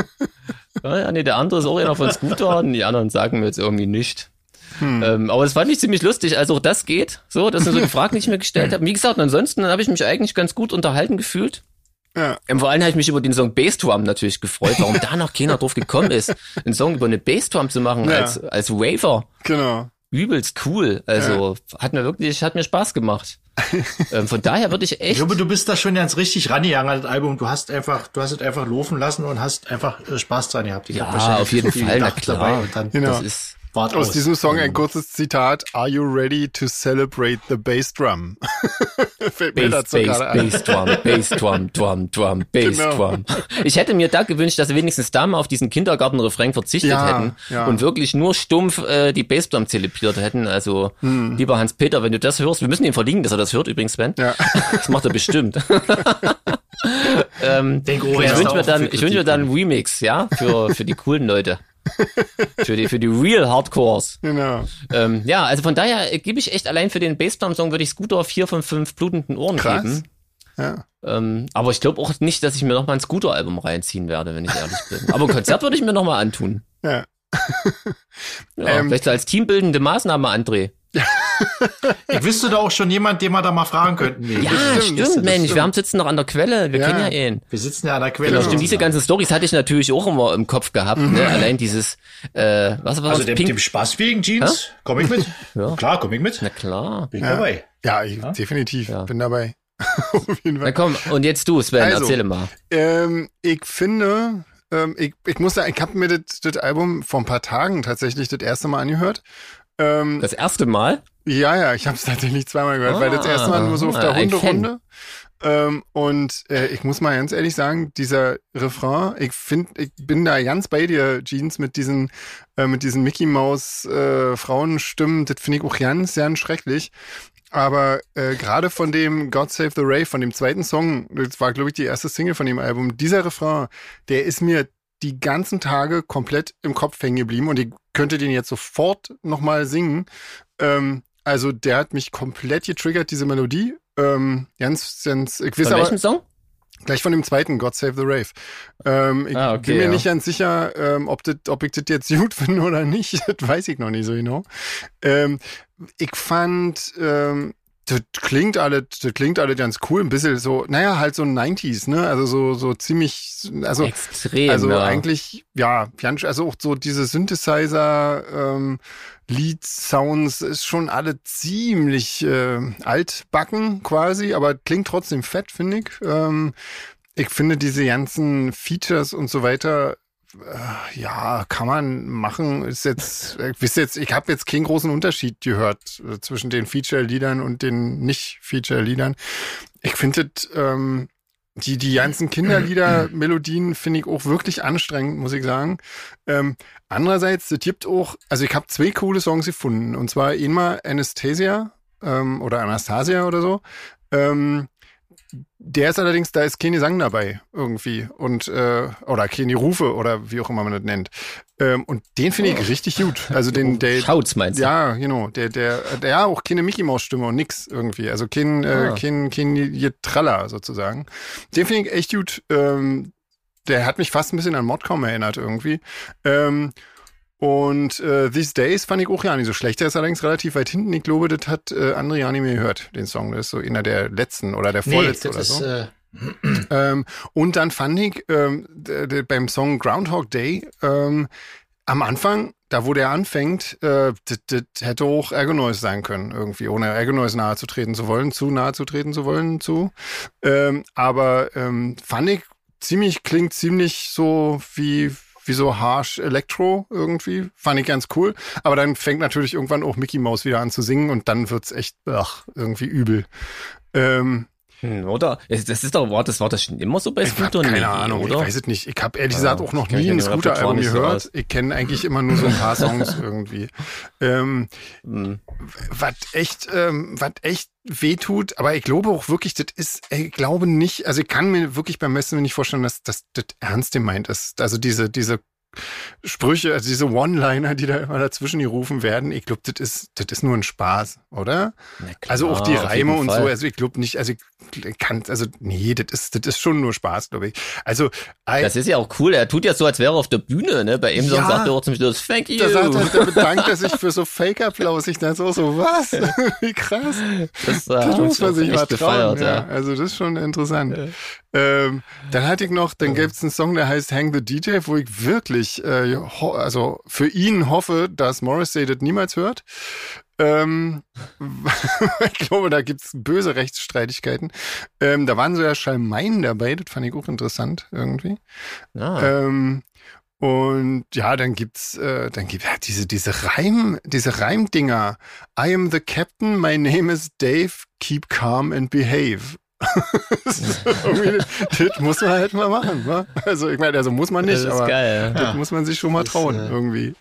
Ja, nee, der andere ist auch einer von Scooter und die anderen sagen mir jetzt irgendwie nicht. Hm. Ähm, aber es fand ich ziemlich lustig, also auch das geht. So, das sind so die Fragen, die ich mir gestellt habe. Wie gesagt, ansonsten habe ich mich eigentlich ganz gut unterhalten gefühlt. Ja. Ähm, vor allem habe ich mich über den Song Bassdrum natürlich gefreut, warum da noch keiner drauf gekommen ist, einen Song über eine Bassdrum zu machen Ja. als, als Waver. Genau. Übelst cool. Also hat mir wirklich, hat mir Spaß gemacht. ähm, von daher würde ich Ich echt. glaube, du bist da schon ganz richtig rangegangen an das Album. Du hast einfach, du hast es einfach laufen lassen und hast einfach äh, Spaß dran gehabt. Ich Ja, auf jeden Fall, na gedacht klar. dabei und dann Genau. Das ist. Wart Aus aus. diesem Song ein kurzes Zitat. Are you ready to celebrate the bass drum? Fällt mir Bass, dazu Bass. Bass, Drum, Bass, Drum, Drum, Drum, Bass, Genau. Drum. Ich hätte mir da gewünscht, dass sie wenigstens da mal auf diesen Kindergarten-Refrain verzichtet Ja, hätten ja. und wirklich nur stumpf äh, die Bassdrum zelebriert hätten. Also, Hm. lieber Hans-Peter, wenn du das hörst, wir müssen ihn verlinken, dass er das hört übrigens, Sven. Ja. Das macht er bestimmt. ähm, ich wünsche mir dann, ich wünsche mir dann einen Remix, ja, für, für die coolen Leute. für die, für die Real Hardcores. Genau. Ähm, ja, also von daher gebe ich echt allein für den Bassdrum-Song würde ich Scooter vier von fünf blutenden Ohren Krass. geben. Ja. Ähm, aber ich glaube auch nicht, dass ich mir noch mal ein Scooter-Album reinziehen werde, wenn ich ehrlich bin. Aber ein Konzert würde ich mir noch mal antun. Ja. Ja, Ähm, vielleicht so als teambildende Maßnahme, André. Ich wüsste da auch schon jemand, den wir da mal fragen könnten. Nee, Ja, das stimmt, das Mensch. stimmt. Wir haben sitzen noch an der Quelle. Wir Ja. kennen ja ihn. Wir sitzen ja an der Quelle. Genau, stimmt. Diese ganzen Stories hatte ich natürlich auch immer im Kopf gehabt. Ne? Allein dieses, äh, was war Also das? dem, Pink? dem Spaß wegen Jeans, komm ich mit. Ja. Klar, komm ich mit. Na klar. Bin ich Ja. dabei. Ja, ich, definitiv. Ja. Bin dabei. Auf jeden Na Fall. komm, und jetzt du, Sven, Also. erzähle mal. Ähm, ich finde, ähm, ich, ich muss sagen, ich habe mir das, das Album vor ein paar Tagen tatsächlich das erste Mal angehört. Ähm, Das erste Mal? ja, ja, ich habe es tatsächlich zweimal gehört, weil das Ah, erste Mal nur so auf der ah, Hunderunde. Ähm, und äh, ich muss mal ganz ehrlich sagen, dieser Refrain, ich finde, ich bin da ganz bei dir, Jeans, mit diesen, äh, mit diesen Mickey Maus äh, Frauenstimmen, das finde ich auch ganz, ganz schrecklich. Aber äh, gerade von dem God Save the Ray, von dem zweiten Song, das war, glaube ich, die erste Single von dem Album, dieser Refrain, der ist mir die ganzen Tage komplett im Kopf hängen geblieben und ich könnte den jetzt sofort nochmal singen. Ähm, also der hat mich komplett getriggert, diese Melodie. Ähm, ganz, ganz, ich weiß Von aber welchem Song? gleich von dem zweiten, God Save the Rave. Ähm, ich Ah, okay, bin mir ja. nicht ganz sicher, ähm, ob, das, ob ich das jetzt gut finde oder nicht. Das weiß ich noch nicht so genau. Ähm, ich fand, ähm, das klingt alles, das klingt alles ganz cool, ein bisschen so, naja, halt so 90s, ne? Also so, so ziemlich, also Extrem, also ja. eigentlich, ja, also auch so diese Synthesizer, ähm, Lead-Sounds ist schon alle ziemlich äh, altbacken quasi, aber klingt trotzdem fett, finde ich. Ähm, ich finde diese ganzen Features und so weiter, ja, kann man machen. Ist jetzt, ich wisst jetzt, ich habe jetzt keinen großen Unterschied gehört äh, zwischen den Feature-Liedern und den Nicht-Feature-Liedern. Ich finde ähm, die, die ganzen Kinderlieder-Melodien finde ich auch wirklich anstrengend, muss ich sagen. Ähm, andererseits, es gibt auch, also ich habe zwei coole Songs gefunden. Und zwar einmal Anastasia ähm, oder Anastasia oder so. Ähm, der ist allerdings, da ist keine Gesang dabei irgendwie. Und, äh, oder keine Rufe oder wie auch immer man das nennt. Ähm, und den finde ich richtig gut. Also den, der, Schaut's, meinst du? ja, genau. Der, der, der, ja, auch keine Mickey Maus Stimme und nix irgendwie. Also kein, äh, Ah. kein, kein Getraller sozusagen. Den finde ich echt gut. Ähm, der hat mich fast ein bisschen an Modcom erinnert irgendwie. Ähm, und äh, These Days fand ich auch ja nicht so schlecht. Der ist allerdings relativ weit hinten. Ich glaube, das hat äh, André ja nicht mehr gehört, den Song. Das ist so einer der letzten oder der Nee, vorletzte das oder ist, so. äh, Ähm, und dann fand ich ähm, beim Song Groundhog Day ähm, am Anfang, da wo der anfängt, äh, das, das hätte auch Ergonoise sein können, irgendwie, ohne Ergonoise nahe zu treten zu wollen, zu nahe zu treten zu wollen, zu. Ähm, aber ähm, fand ich ziemlich, klingt ziemlich so wie wie so harsh Electro irgendwie. Fand ich ganz cool. Aber dann fängt natürlich irgendwann auch Mickey Mouse wieder an zu singen und dann wird's echt ach, irgendwie übel. Ähm, hm, oder? Das ist doch, war das, war das schon immer so bei Scooter? keine Nee, Ahnung, oder? ich weiß es nicht. Ich habe ehrlich gesagt auch noch nie ein Scooter-Album so gehört. aus. ich kenne eigentlich immer nur so ein paar Songs irgendwie. Ähm, Hm. was echt, ähm, was echt wehtut, aber ich glaube auch wirklich, das ist, ich glaube nicht, also ich kann mir wirklich beim Messen nicht vorstellen, dass dass das ernst gemeint ist. Also diese, diese Sprüche, also diese One-Liner, die da immer dazwischen gerufen werden, ich glaube, das ist, das ist nur ein Spaß, oder? Klar, Also auch die Reime und Fall. so, also ich glaube nicht, also ich kann, also nee, das ist, das ist schon nur Spaß, glaube ich. Also, Das ist ja auch cool. Er tut ja so, als wäre er auf der Bühne, ne? Bei ihm Ja. sagt er auch zum Schluss, thank you. da sagt er, da bedankt er sich für so Fake-Applaus. Ich dachte so, so was? Wie krass. das, Das muss man sich mal trauen. gefeiert, ja. ja. Also das ist schon interessant. Ähm, dann hatte ich noch, dann gibt's einen Song, der heißt Hang the DJ, wo ich wirklich, äh, also für ihn hoffe, dass Morrissey das niemals hört. Ähm, ich glaube, da gibt's böse Rechtsstreitigkeiten. Ähm, da waren so ja Schalmeien dabei, das fand ich auch interessant irgendwie. Ah. Ähm, und ja, dann gibt's, äh, dann gibt ja diese diese Reim, diese Reimdinger. I am the captain, my name is Dave, keep calm and behave. das, ist muss man halt mal machen, wa? Also ich meine, also muss man nicht, das ist aber geil. das Ja. muss man sich schon mal trauen äh, irgendwie.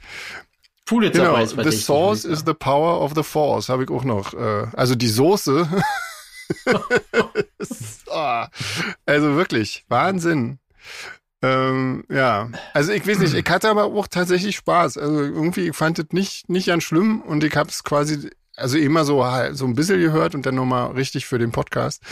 Pulitzer Genau, Preis the source ich is the power of the force, habe ich auch noch. Äh, also die Soße. Ist- ah, also wirklich, Wahnsinn. Ähm, ja, also ich weiß nicht, ich hatte aber auch tatsächlich Spaß. Also irgendwie, ich fand es nicht, nicht ganz schlimm und ich habe es quasi, also immer so, so ein bisschen gehört und dann nochmal richtig für den Podcast.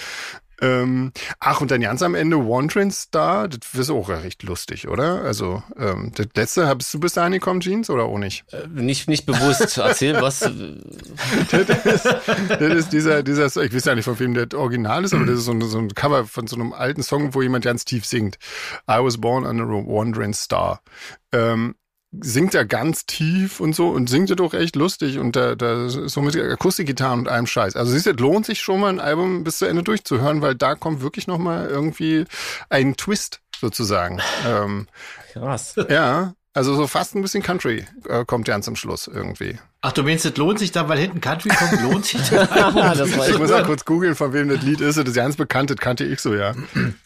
Ähm, ach, und dann ganz am Ende Wandering Star, das ist auch recht lustig, oder? Also, ähm, das letzte, bist du bis dahin gekommen, Jeans, oder auch nicht? Äh, Nicht, nicht bewusst. Erzähl was. äh, das, ist, das ist dieser, dieser, ich weiß ja nicht, von wem das Original ist, aber das ist so ein, so ein Cover von so einem alten Song, wo jemand ganz tief singt. I was born under a wandering star. Ähm, singt er ganz tief und so und singt er doch echt lustig und da, da ist so mit Akustikgitarren und allem Scheiß. Also siehst du, es lohnt sich schon mal ein Album bis zu Ende durchzuhören, weil da kommt wirklich noch mal irgendwie ein Twist sozusagen. Ähm, Krass. ja, also so fast ein bisschen Country äh, kommt ganz am Schluss irgendwie. Ach, du meinst, es lohnt sich dann, weil hinten Country kommt, lohnt sich das? Das war Ich muss auch kurz googeln, von wem das Lied ist. Das ist ganz bekannt, das kannte ich so, ja.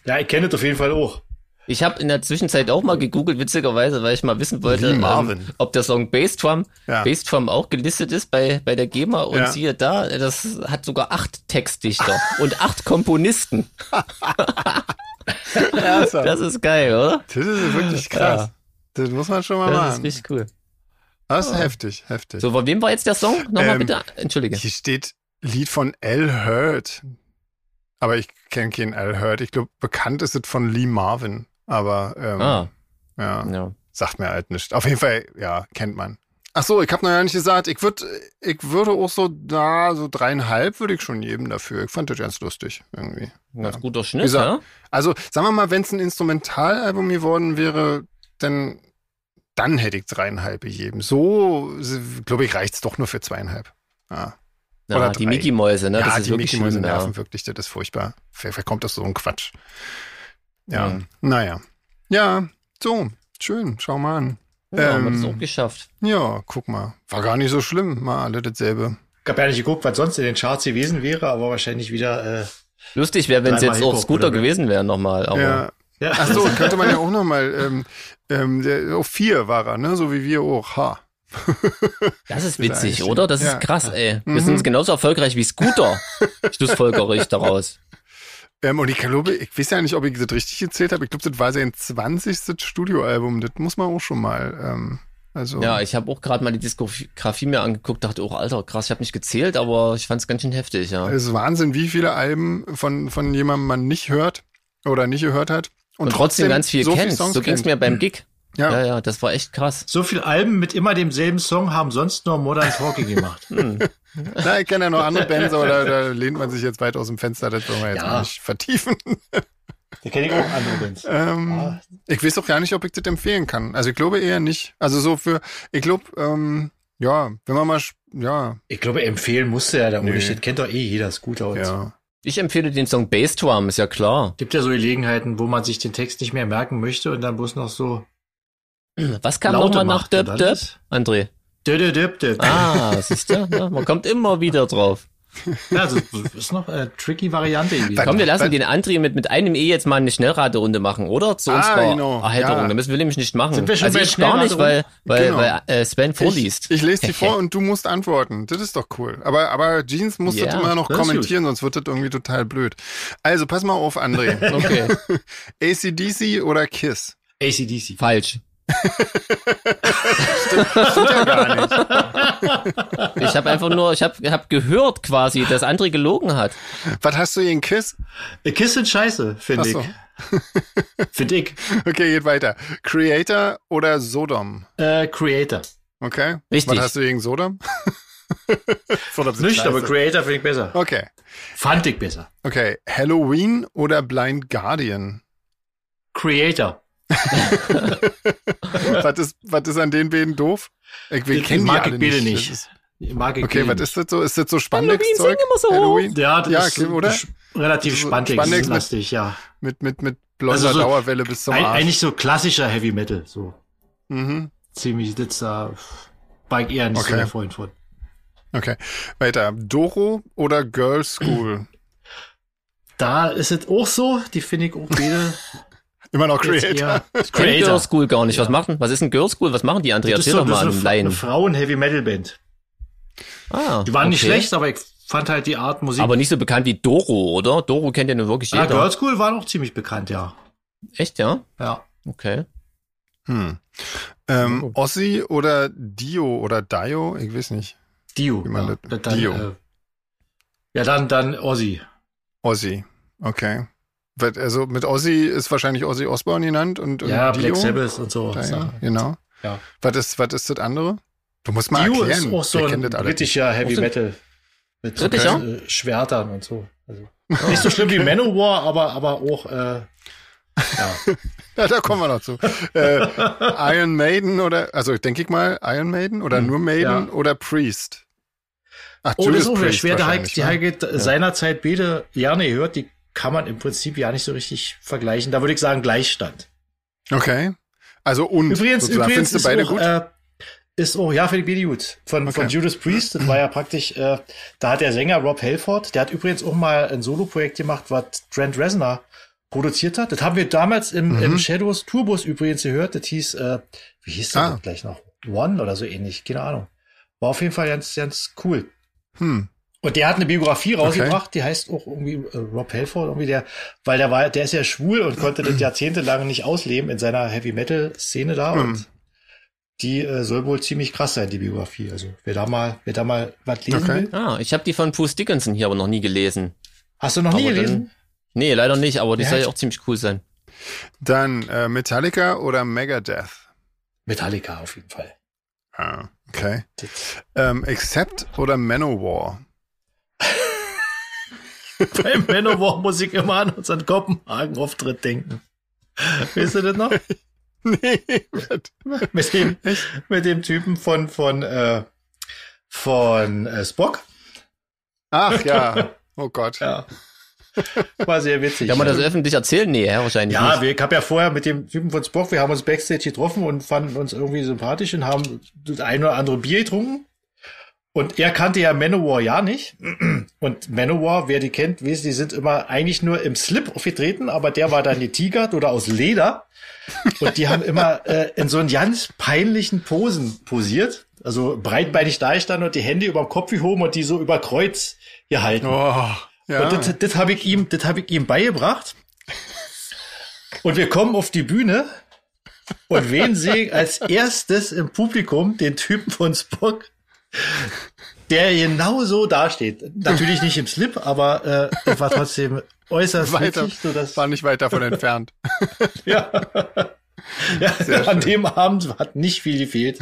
Ja, ich kenne es auf jeden Fall auch. Ich habe in der Zwischenzeit auch mal gegoogelt, witzigerweise, weil ich mal wissen wollte, ähm, ob der Song Bassdrum, Ja. Bassdrum auch gelistet ist bei, bei der GEMA und Ja. siehe da, das hat sogar acht Textdichter und acht Komponisten. Das ist geil, oder? Das ist wirklich krass. Das muss man schon mal Das ist machen. richtig cool. Das ist heftig, heftig. So, von wem war jetzt der Song? Nochmal Ähm, bitte. Entschuldige. Hier steht Lied von L. Hurt. Aber ich kenne keinen L. Hurt. Ich glaube, bekannt ist es von Lee Marvin. Aber ähm, Ah, ja, ja. sagt mir halt nicht. Auf jeden Fall, ja, kennt man. Ach so, ich habe noch nicht gesagt, ich würde ich würde auch so da, so dreieinhalb würde ich schon geben dafür. Ich fand das ganz lustig irgendwie. Ein ganz Ja. guter Schnitt, gesagt, ja? Also, sagen wir mal, wenn es ein Instrumentalalbum geworden wäre, dann, dann hätte ich dreieinhalb gegeben. So, glaube ich, reicht's doch nur für zweieinhalb. Ja, Ja, oder die drei. Mickey Mäuse, ne? ja das ist die wirklich Mickey Mäuse schlimm, ja. nerven wirklich, das ist furchtbar. Wer, wer kommt aus so einem Quatsch? Ja, Ja. naja. Ja, so, schön, schau mal an. Ja, haben wir das Ähm, auch geschafft. Ja, guck mal. War gar nicht so schlimm, mal alle dasselbe. Ich habe ja nicht geguckt, was sonst in den Charts gewesen wäre, aber wahrscheinlich wieder, äh, Lustig wäre, wenn es jetzt auch Scooter gewesen wären nochmal. Aber Ja. ja. Ach so, könnte man ja auch nochmal, ähm, ähm, der, auf vier war er, ne, so wie wir auch. Ha. das ist witzig, oder? Das ja. ist krass, ey. Wir Mhm. sind genauso erfolgreich wie Scooter. Schlussfolgere ich daraus. Ähm, und ich glaube, ich weiß ja nicht, ob ich das richtig gezählt habe. Ich glaube, das war sein 20. Studioalbum. Das muss man auch schon mal. Ähm, also Ja, ich habe auch gerade mal die Diskografie mir angeguckt, dachte, oh Alter, krass, ich habe nicht gezählt, aber ich fand es ganz schön heftig, ja. es ist Wahnsinn, wie viele Alben von, von jemandem man nicht hört oder nicht gehört hat. Und, trotzdem ganz viel so kennt. viele Songs so ging's kennt. mir beim Gig. Ja. Ja, ja, das war echt krass. So viel Alben mit immer demselben Song haben sonst nur Modern Talking gemacht. Na, ich kenne ja noch andere Bands, aber da, da lehnt man sich jetzt weit aus dem Fenster. Das wollen wir jetzt Ja. mal nicht vertiefen. Da kenne ich auch andere Bands. Ähm, Ah. Ich weiß auch gar nicht, ob ich das empfehlen kann. Also ich glaube eher nicht. Also so für, ich glaube, ähm, ja, wenn man mal, ja, Ich glaube, empfehlen musste er da Nee. nee. Kennt doch eh jeder Scooter und so. ja. Ich empfehle den Song Bass Drum, ist ja klar. Gibt ja so Gelegenheiten, wo man sich den Text nicht mehr merken möchte und dann bloß noch so Was kam nochmal nach Döp Döp, das? André? Dö, dö, dö, dö. Ah, siehst du? Ja, man kommt immer wieder drauf. Ja, also, ist noch eine tricky Variante irgendwie. Komm, wir lassen den André mit, mit einem E jetzt mal eine Schnellraterunde machen, oder? Zu Ah, unserer genau. Erheiterung. Ja. Da müssen wir nämlich nicht machen. Sind wir schon also ich gar nicht, weil, weil, Genau. weil äh, Sven vorliest. Ich, ich lese die vor und du musst antworten. Das ist doch cool. Aber, aber Jeans muss Ja, das immer noch das kommentieren, sonst wird das irgendwie total blöd. Also pass mal auf, André. Okay, ACDC oder Kiss? ACDC. falsch. Stimmt ja gar nicht. Ich habe einfach nur, ich habe hab gehört quasi, dass André gelogen hat. Was hast du gegen Kiss? Kiss sind scheiße, finde so. ich. Finde ich. Okay, geht weiter. Creator oder Sodom? Äh, Creator. Okay. Richtig. Was hast du gegen Sodom? Sodom Nicht, scheiße. aber Creator finde ich besser. Okay. Fand ich besser. Okay. Halloween oder Blind Guardian? Creator. was, ist, was ist an den beiden doof? Ich, wir Die kennen die mag ich alle beide nicht. nicht. Ist, Mag ich okay, was ist das so? Ist das so sind immer so. Halloween? Ja, das Ja, ist okay, oder? relativ So Spandex, Spandex lastig, ja. Mit, mit, mit blonder Also so Dauerwelle bis zum Arsch. eigentlich so klassischer Heavy Metal, so Mhm. ziemlich das da war ich eher nicht so Okay. der Freund von. Okay. Weiter. Doro oder Girl School? Da ist es auch so, die finde ich auch beide Immer noch Creator. kenn Girl School gar nicht. Was machen? Was ist ein Girl School? Was machen die? Das ist Erzähl so, doch das mal ist einen eine. Frauen-Heavy-Metal-Band. Ah, Die waren nicht okay. schlecht, aber ich fand halt die Art Musik. Aber nicht so bekannt wie Doro, oder? Doro kennt ja nur wirklich ja, jeder. Girl School waren auch ziemlich bekannt, ja. Echt, ja? Ja. Okay. Hm. Ähm, Oh. Ossi oder Dio oder Dio? Ich weiß nicht. Dio. Ja. das- dann, Dio. Äh, ja, dann, dann Ozzy. Ossi. Okay. Also mit Ossi ist wahrscheinlich Ossi Osbourne genannt und, und Ja, Dio. Black Sabbath und so. Ja, Sachen. genau. Ja. Was ist, was ist das andere? Du musst mal Dio erklären. ist auch so ein britischer Heavy Metal. Mit so Britischer? äh, Schwertern und so. Also, nicht so schlimm wie Manowar, aber, aber auch, äh, ja. Ja, da kommen wir noch zu. äh, Iron Maiden oder, also denke ich mal, Iron Maiden oder Hm, nur Maiden ja. oder Priest? Ach, Oh, das ist auch wieder Priest schwer. Der Heike, wahrscheinlich, die ne? Heike seinerzeit beide gerne gehört, die kann man im Prinzip ja nicht so richtig vergleichen. Da würde ich sagen Gleichstand. Okay. Also und Übrigens, sozusagen. übrigens Findest du beide auch, gut? Äh, ist auch, ja, finde ich beide gut. Von, von Okay. Judas Priest, das war ja praktisch, äh, da hat der Sänger Rob Halford, der hat übrigens auch mal ein Solo-Projekt gemacht, was Trent Reznor produziert hat. Das haben wir damals im, Mhm. im Shadows Tourbus übrigens gehört. Das hieß, äh, wie hieß das Ah. gleich noch? One oder so ähnlich, keine Ahnung. War auf jeden Fall ganz, ganz cool. Hm. Und der hat eine Biografie rausgebracht, die heißt auch irgendwie äh, Rob Halford, irgendwie der, weil der war, der ist ja schwul und konnte das jahrzehntelang nicht ausleben in seiner Heavy Metal Szene da und die äh, soll wohl ziemlich krass sein, die Biografie. Also wer da mal, wer da mal was lesen Okay. will. Ah, ich habe die von Bruce Dickinson hier aber noch nie gelesen. Hast du noch nie Aber gelesen? Nee, leider nicht, aber die Ja, soll ja auch ziemlich cool sein. Dann äh, Metallica oder Megadeth? Metallica auf jeden Fall. Ah, okay. Ähm, Accept oder Manowar? Bei Manowar muss ich immer an unseren Kopenhagen-Auftritt denken. Weißt du das noch? nee. mit dem, mit dem Typen von, von, äh, von äh, Spock. Ach ja. Oh Gott. Ja. War sehr witzig. Kann man das öffentlich erzählen? Nee, ja, wahrscheinlich Ja, nicht. wir, ich habe ja vorher mit dem Typen von Spock, wir haben uns Backstage getroffen und fanden uns irgendwie sympathisch und haben das ein oder andere Bier getrunken. Und er kannte ja Manowar ja nicht. Und Manowar, wer die kennt, weiß, die sind immer eigentlich nur im Slip aufgetreten, aber der war dann getigert oder aus Leder. Und die haben immer äh, in so einen ganz peinlichen Posen posiert. Also breitbeinig da gestanden und die Hände über dem Kopf gehoben und die so über Kreuz gehalten. Oh, ja. Und das, das habe ich ihm, das habe ich ihm beigebracht. Und wir kommen auf die Bühne und wen sehe ich als erstes im Publikum den Typen von Spock, der genau so dasteht. Natürlich nicht im Slip, aber äh, war trotzdem äußerst weiter, witzig, so dass, war nicht weit davon entfernt. ja, ja an schön. dem Abend hat nicht viel gefehlt,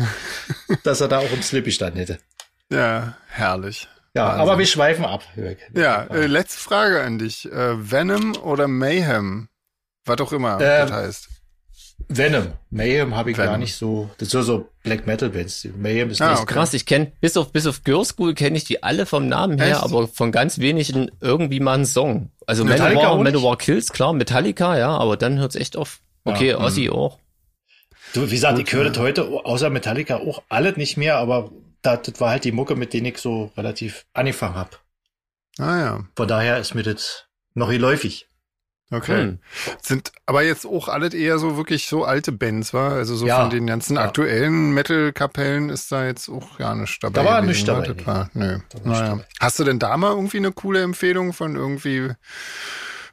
dass er da auch im Slip gestanden hätte. Ja, herrlich. Ja, Wahnsinn. aber wir schweifen ab. Ja, äh, letzte Frage an dich. Äh, Venom oder Mayhem? Was auch immer Ähm, das heißt. Venom. Mayhem habe ich Venom. gar nicht so. Das sind so Black Metal Bands. Mayhem ist Ah, nicht okay. Krass, ich kenne bis auf bis auf Girl School kenne ich die alle vom Namen her, Echt? aber von ganz wenigen irgendwie mal einen Song. Also Metallica Manowar? Manowar Kills, klar, Metallica, ja, aber dann hört's echt auf. Okay, Ja, Ozzy auch. Du, wie gesagt, ich höre das heute außer Metallica auch alles nicht mehr, aber das, das war halt die Mucke, mit denen ich so relativ angefangen habe. Ah ja. Von daher ist mir das noch geläufig. Okay. Hm. Sind aber jetzt auch alles eher so wirklich so alte Bands, war? Also so Ja. von den ganzen Ja. aktuellen Metal-Kapellen ist da jetzt auch ja nicht dabei. Da war nichts dabei, nee. war, nö. Da nichts Naja. dabei. Hast du denn da mal irgendwie eine coole Empfehlung von irgendwie?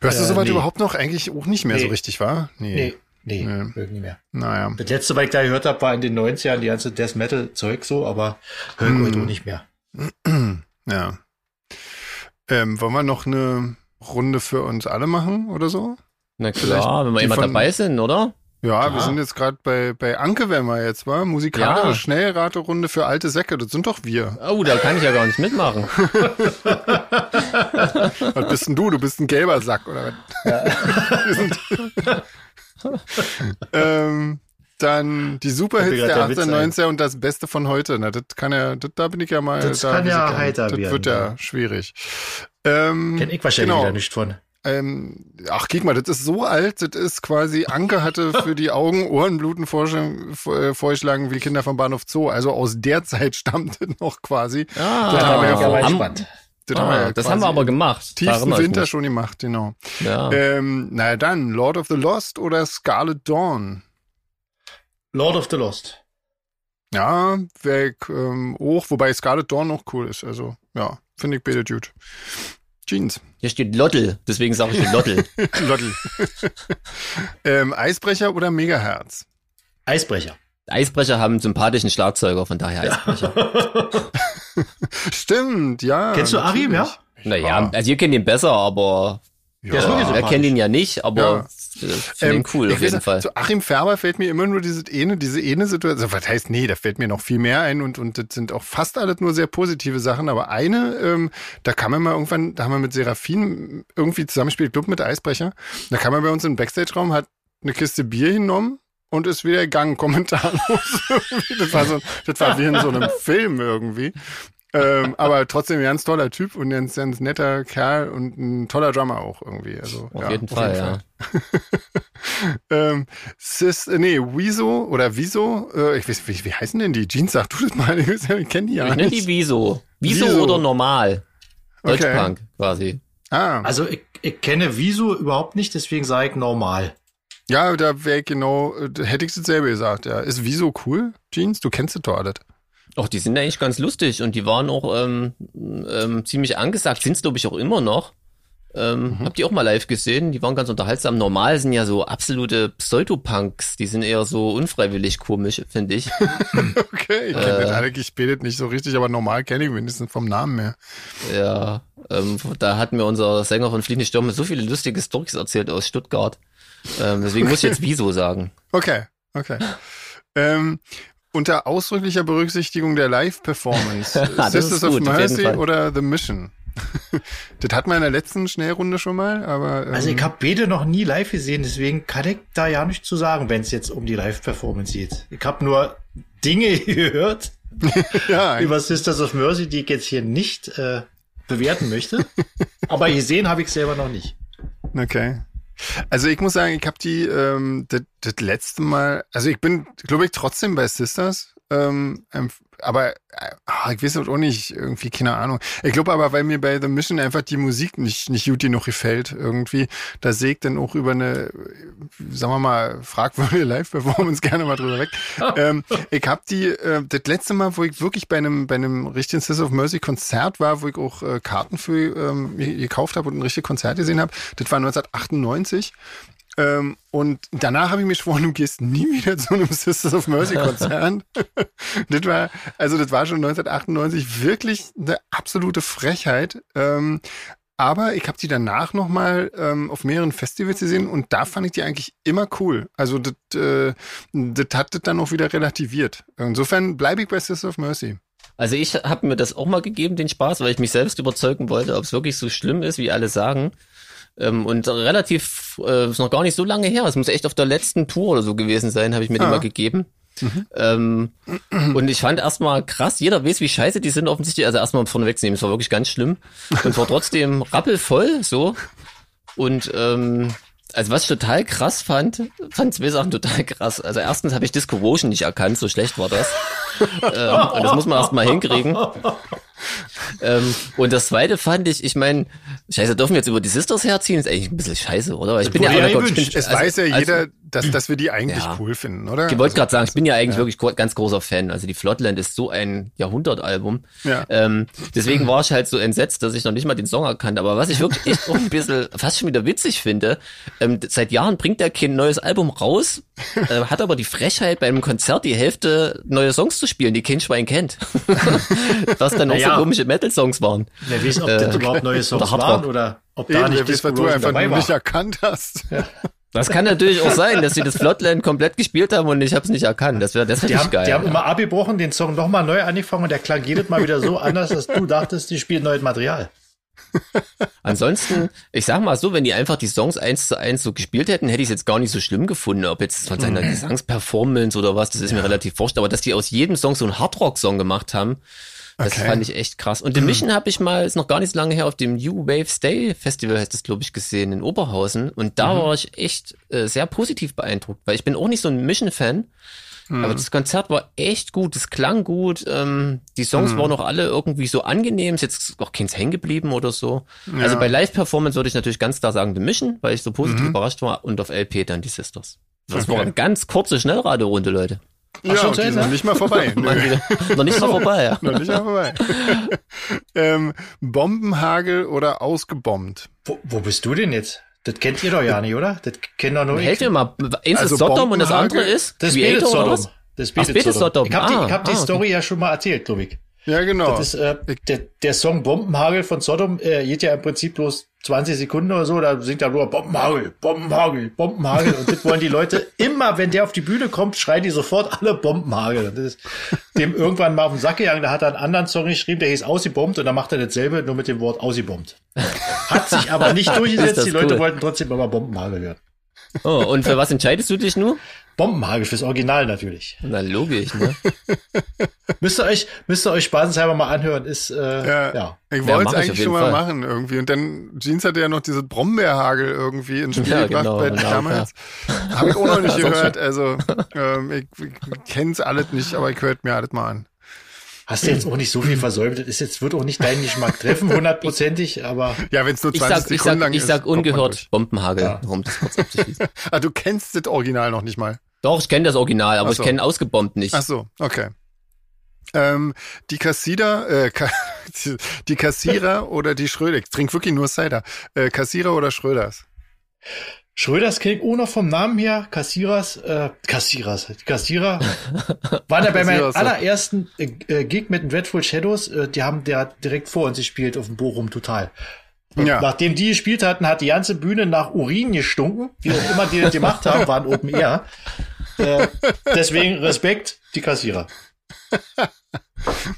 Hörst du Äh, sowas nee. überhaupt noch? Eigentlich auch nicht mehr so Nee. richtig, war? Nee, nee, Nee. irgendwie mehr. Naja. Das letzte, was ich da gehört habe, war in den 90ern die ganze Death Metal Zeug so, aber höre ich Hm. heute auch nicht mehr. Ja. Ähm, wollen wir noch eine Runde für uns alle machen oder so? Na Vielleicht klar, wenn wir immer von- dabei sind, oder? Ja, Klar. wir sind jetzt gerade bei, bei Anke, wenn wir jetzt war. Musikalische Ja. Schnellraterunde für alte Säcke. Das sind doch wir. Oh, da kann ich ja gar nicht mitmachen. Was bist denn du? Du bist ein gelber Sack, oder was? Ähm, dann die Superhits der grad der Witz 1890er und das Beste von heute. Na, das kann ja, das, da bin ich ja mal. Das da kann ja heiter Das werden, wird ja ja. schwierig. Ähm, Kenn ich wahrscheinlich genau. wieder nicht von. Ähm, ach, guck mal, das ist so alt, das ist quasi, Anke hatte für die Augen Ohrenbluten vorgeschlagen wie Kinder vom Bahnhof Zoo. Also aus der Zeit stammt das noch quasi. Ah, Das haben wir ja haben, gespannt. Das, ah, haben, wir ja das haben wir aber gemacht. Tiefsten Winter schon gemacht, genau. Ja. Ähm, na dann, Lord of the Lost oder Scarlet Dawn? Lord of the Lost. Ja, weg ähm, hoch, wobei Scarlet Dawn noch cool ist. Also, ja, finde ich beide gut. Jeans. Hier steht Lottel, deswegen sage ich Lottel. Lottel. ähm, Eisbrecher oder Megaherz? Eisbrecher. Eisbrecher haben einen sympathischen Schlagzeuger, von daher Eisbrecher. Stimmt, ja. Kennst du Arim, ja? Naja, also ihr kennt ihn besser, aber Ja. Sympathisch. kennt ihn ja nicht, aber Ja. Finde ihn cool auf weiß jeden nicht, Fall. Zu Achim Färber fällt mir immer nur diese eine, diese eine Situation. Also, was heißt, nee, da fällt mir noch viel mehr ein und, und das sind auch fast alles nur sehr positive Sachen. Aber eine, ähm, da kam man mal irgendwann, da haben wir mit Seraphin irgendwie zusammengespielt, Club mit Eisbrecher. Da kam er bei uns in den Backstage-Raum, hat eine Kiste Bier hingenommen und ist wieder gegangen, kommentarlos. Das, war so, das war wie in so einem Film irgendwie. Ähm, aber trotzdem ein ganz toller Typ und ein ganz, ganz netter Kerl und ein toller Drummer auch irgendwie. Also, Auf ja, jeden Fall, ja. ähm, Sis, äh, nee, Wieso oder Wieso, äh, ich weiß, wie, wie heißen denn die? Jeans, sag du das mal, ich, ich kenne die ja Ich nenne nicht. die Wieso. Wieso, Wieso. oder normal? Okay. Deutschpunk quasi. Ah, Also ich, ich kenne Visu überhaupt nicht, deswegen sage ich normal. ja, da wäre ich genau, äh, da hätte ich dasselbe gesagt, ja. Ist Wieso cool, Jeans? Du kennst das doch alles. Ach, die sind eigentlich ganz lustig und die waren auch ähm, ähm, ziemlich angesagt, sind's glaube ich auch immer noch. Ähm, Mhm. Hab die auch mal live gesehen, die waren ganz unterhaltsam. Normal sind ja so absolute Pseudopunks, die sind eher so unfreiwillig komisch, finde ich. Okay, ich kenne Äh. das alle gespielt nicht so richtig, aber normal kenne ich wenigstens vom Namen her. ja, ähm, da hat mir unser Sänger von Fliegende Stürme so viele lustige Storys erzählt aus Stuttgart. Ähm, deswegen muss ich jetzt Wieso sagen. Okay, okay. ähm, unter ausdrücklicher Berücksichtigung der Live-Performance, Das ist Sisters of gut, Mercy oder The Mission? das hatten wir in der letzten Schnellrunde schon mal, aber ähm, Also ich habe beide noch nie live gesehen, deswegen kann ich da ja nichts zu sagen, wenn es jetzt um die Live-Performance geht. Ich habe nur Dinge gehört ja, über Sisters of Mercy, die ich jetzt hier nicht äh, bewerten möchte. Aber gesehen habe ich selber noch nicht. Okay. Also ich muss sagen, ich habe die ähm, das, das letzte Mal, also ich bin, glaube ich, trotzdem bei Sisters, ähm, ähm, aber äh, ah, ich weiß auch nicht, irgendwie, keine Ahnung. Ich glaube aber, weil mir bei The Mission einfach die Musik nicht, nicht gut genug gefällt, irgendwie, da sehe ich dann auch über eine, äh, sagen wir mal, fragwürdige Live-Performance gerne mal drüber weg. ähm, ich habe die, äh, das letzte Mal, wo ich wirklich bei einem, bei einem richtigen Sisters of Mercy Konzert war, wo ich auch äh, Karten für ähm, gekauft habe und ein richtiges Konzert gesehen habe, das war 1998. Ähm, und danach habe ich mir geschworen, du gehst nie wieder zu einem Sisters of Mercy Konzert. das war, also das war schon 1998 wirklich eine absolute Frechheit. Ähm, aber ich habe die danach nochmal ähm, auf mehreren Festivals gesehen und da fand ich die eigentlich immer cool. Also das, äh, das hat das dann auch wieder relativiert. Insofern bleibe ich bei Sisters of Mercy. Also ich habe mir das auch mal gegeben, den Spaß, weil ich mich selbst überzeugen wollte, ob es wirklich so schlimm ist, wie alle sagen. Ähm, und relativ, äh, ist noch gar nicht so lange her, es muss echt auf der letzten Tour oder so gewesen sein, habe ich mir Ah. die mal gegeben. Ähm, und ich fand erstmal krass, jeder weiß, wie scheiße die sind offensichtlich. Also erstmal vorne wegzunehmen, es war wirklich ganz schlimm. Und war trotzdem rappelvoll, so. Und ähm, Also was ich total krass fand, fand zwei Sachen total krass. Also erstens habe ich Disco Ocean nicht erkannt, so schlecht war das. ähm, und das muss man erst mal hinkriegen. Ähm, und das zweite fand ich, ich meine, scheiße, dürfen wir jetzt über die Sisters herziehen? Ist eigentlich ein bisschen scheiße, oder? Ich bin ja, ja einer- ich bin. Es also- weiß ja also- jeder, dass, dass wir die eigentlich Ja. cool finden, oder? Ich wollte Also, gerade sagen, ich bin ja eigentlich wirklich gro- ganz großer Fan. Also die Floodland ist so ein Jahrhundertalbum. Ja. Ähm, deswegen war ich halt so entsetzt, dass ich noch nicht mal den Song erkannte. Aber was ich wirklich echt auch ein bisschen fast schon wieder witzig finde, ähm, seit Jahren bringt er kein neues Album raus, äh, hat aber die Frechheit bei einem Konzert die Hälfte neue Songs zu spielen, die kein Schwein kennt. was dann auch Naja. so komische Metal-Songs waren. Wer weiß, ob Äh, das überhaupt neue Songs oder waren oder ob da Eben, nicht wer weiß, Disco was du einfach nicht erkannt hast. Das kann natürlich auch sein, dass sie das Floodland komplett gespielt haben und ich habe es nicht erkannt. Das wäre das wär Die nicht haben, geil. die haben ja. immer abgebrochen, den Song nochmal neu angefangen und der klang jedes Mal wieder so anders, dass du dachtest, die spielen neues Material. Ansonsten, ich sag mal so, wenn die einfach die Songs eins zu eins so gespielt hätten, hätte ich es jetzt gar nicht so schlimm gefunden, ob jetzt von seiner Gesangsperformance oder was, das ist mir relativ wurscht, aber dass die aus jedem Song so einen Hardrock-Song gemacht haben, das Okay. fand ich echt krass. Und den Mission habe ich mal, ist noch gar nicht so lange her, auf dem New Wave Stay Festival, heißt das, glaube ich, gesehen, in Oberhausen. Und da war ich echt äh, sehr positiv beeindruckt, weil ich bin auch nicht so ein Mission-Fan. Aber das Konzert war echt gut, es klang gut, ähm, die Songs waren auch alle irgendwie so angenehm, ist jetzt auch keins hängen geblieben oder so. Also bei Live-Performance würde ich natürlich ganz klar sagen The Mission, weil ich so positiv überrascht war und auf LP dann die Sisters. Das war Okay. eine ganz kurze Schnellraderunde, Leute. Ja, schon die Ende? sind nicht mal vorbei. Noch nicht mal vorbei, ja. Noch nicht mal vorbei. ähm, Bombenhagel oder ausgebombt? Wo, wo bist du denn jetzt? Das kennt ihr doch ja nicht, oder? Das kennt doch nur Helft ich. mir mal, eins Also ist Sodom und das andere ist Das Creator oder Sodom. was? Das Ach, betet Sodom. Sodom. Ich habe die, Ah, ich hab die ah, okay. Story ja schon mal erzählt, glaube ich. Ja, genau. Das ist, äh, der, der Song Bombenhagel von Sodom äh, geht ja im Prinzip bloß 20 Sekunden oder so, da singt er nur Bombenhagel, Bombenhagel, Bombenhagel. Und das wollen die Leute immer, wenn der auf die Bühne kommt, schreien die sofort alle Bombenhagel. Und das ist dem irgendwann mal auf den Sack gegangen, da hat er einen anderen Song geschrieben, der hieß Ausgebombt und dann macht er dasselbe, nur mit dem Wort Ausgebombt. Hat sich aber nicht durchgesetzt, die Leute cool. wollten trotzdem immer Bombenhagel hören. Oh, und für was entscheidest du dich nur? Bombenhagel fürs Original natürlich. Na, logisch, ne? Müsst ihr euch, müsst ihr euch spaßenshalber mal anhören, ist, äh, ja, ja. Ich Ja, wollte es auf eigentlich schon mal Fall. machen irgendwie. Und dann, Jeans hatte ja noch diese Brombeerhagel irgendwie ins Spiel Ja, gebracht genau, bei genau, damals. Habe ich auch noch nicht gehört. Also ähm, ich, ich kenn's alles nicht, aber ich hört mir alles mal an. Hast du jetzt auch nicht so viel versäumt. Das ist jetzt, wird auch nicht deinen Geschmack treffen, hundertprozentig, aber Ja, wenn es nur Ich 20 sag, ich Sekunden sag, lang ich ist. sag kommt man ungehört. Bombenhagel, Ja. um das kurz abzuschließen. Ah, du kennst das Original noch nicht mal. Doch, ich kenne das Original, aber so. ich kenne ausgebombt nicht. Ach so, okay. Ähm, die Kassierer, äh, die Kassierer oder die Schröder. Ich trinke wirklich nur Cider. Äh, Kassierer oder Schröders? Schröders kenne ich auch noch vom Namen her, Kassierers, äh, Kassierers, Kassierer, waren ja bei meinem allerersten äh, äh, Gig mit den Dreadful Shadows, äh, die haben der direkt vor uns gespielt auf dem Bochum total. Und Ja. nachdem die gespielt hatten, hat die ganze Bühne nach Urin gestunken, wie auch immer die das gemacht haben, waren Open Air. Äh, deswegen Respekt, die Kassierer.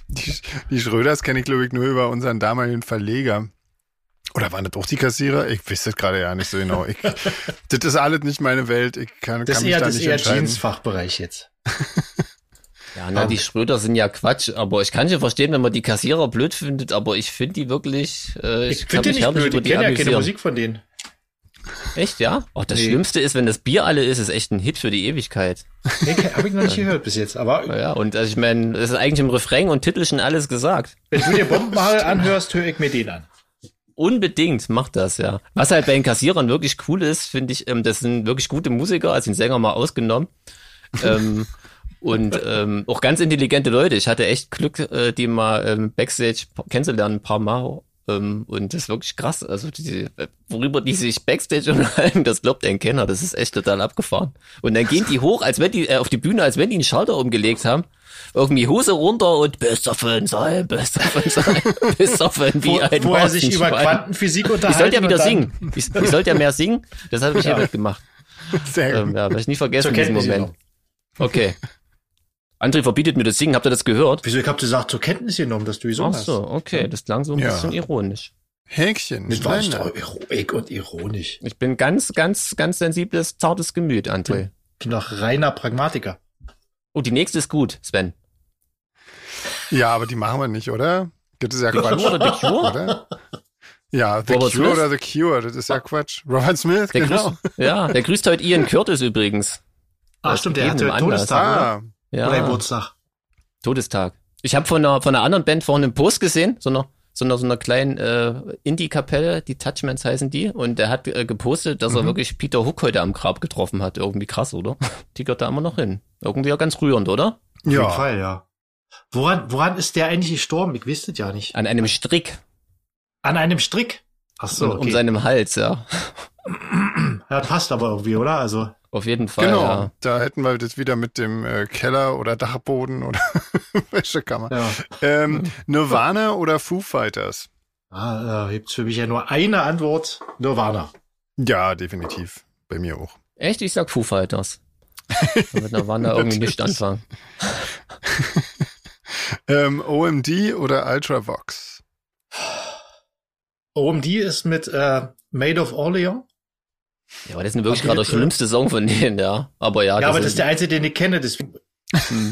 Die, die Schröders kenne ich, glaube ich, nur über unseren damaligen Verleger. Oder waren das auch die Kassierer? Ich weiß das gerade ja nicht so genau. Ich, das ist alles nicht meine Welt. Ich kann, Das kann ist mich eher, da das ist nicht eher entscheiden. Jeans-Fachbereich jetzt. Ja, na, die Schröder sind ja Quatsch, aber ich kann schon verstehen, wenn man die Kassierer blöd findet, aber ich finde die wirklich, äh, Ich kann finde die mich nicht blöd, über ich kenne ja keine. Musik von denen. Echt, ja? Oh, das Nee. Schlimmste ist, wenn das Bier alle ist, ist echt ein Hit für die Ewigkeit. Nee, habe ich noch nicht gehört bis jetzt, aber Ja, und also ich meine, es ist eigentlich im Refrain und Titel schon alles gesagt. wenn du dir Bombenhagel anhörst, höre ich mir den an. Unbedingt macht das, ja. Was halt bei den Kassierern wirklich cool ist, finde ich, ähm, das sind wirklich gute Musiker, also den Sänger mal ausgenommen. ähm, und ähm, auch ganz intelligente Leute. Ich hatte echt Glück, äh, die mal ähm, Backstage kennenzulernen, ein paar Mal. Ähm, und das ist wirklich krass. Also die, worüber die sich Backstage unterhalten, das glaubt ein Kenner. Das ist echt total abgefahren. Und dann gehen die hoch, als wenn die äh, auf die Bühne, als wenn die einen Schalter umgelegt haben. Irgendwie Hose runter und besoffen sein, besoffen sein, besoffen wie Wo, ein wo er sich über. Quantenphysik Ich unterhalten. sollte ja wieder singen. Ich, ich sollte ja mehr singen. Das habe ich Ja. hiermit gemacht. Sehr gut. Ähm, ja, werde ich nie vergessen in diesem Moment. Okay. André verbietet mir das Singen. Habt ihr das gehört? Wieso, ich hab gesagt, zur Kenntnis genommen, dass du gesungen Ach so, okay. Das klang so ein Ja. bisschen ironisch. Häkchen. Das war doch Heroik und ironisch. Ich bin ganz, ganz, ganz sensibles, zartes Gemüt, André. Ich bin doch reiner Pragmatiker. Oh, die nächste ist gut, Sven. Ja, aber die machen wir nicht, oder? Das ist ja The Quatsch. Cure oder The Cure? Oder? Ja, The Robert Cure Smith? oder The Cure, das ist ja Quatsch. Robert Smith, Der genau. grüßt, ja, der grüßt heute Ian Curtis übrigens. Ach stimmt, der hatte gegebenem Anlass. Todestag? Ah, Ja, Oder Geburtstag. Todestag. Ich habe von einer, von einer anderen Band vorhin einen Post gesehen, so einer, so einer, so einer kleinen äh, Indie-Kapelle, die Touchmans heißen die, und der hat äh, gepostet, dass er wirklich Peter Hook heute am Grab getroffen hat. Irgendwie krass, oder? Die gehört da immer noch hin. Irgendwie auch ganz rührend, oder? Auf jeden ja. Fall, ja. Woran, woran ist der eigentlich gestorben? Ich wüsste ja nicht. An einem Strick An einem Strick. Ach so, um, okay. um seinem Hals, ja. ja, passt aber irgendwie, oder? Also, Auf jeden Fall. Genau, Ja. da hätten wir das wieder mit dem äh, Keller oder Dachboden oder Wäschekammer. ja. Ähm, Nirvana oder Foo Fighters? Ah, da gibt's für mich ja nur eine Antwort. Nirvana. Ja, definitiv. Bei mir auch. Echt? Ich sag Foo Fighters. Mit einer Wanda irgendwie nicht anfangen. Ähm, OMD oder Ultravox? OMD ist mit äh, Made of Orleans. Ja, aber das ist wirklich gerade der schlimmste Song von denen, ja. Aber ja, Ja, aber das ist der einzige, den ich kenne. Deswegen.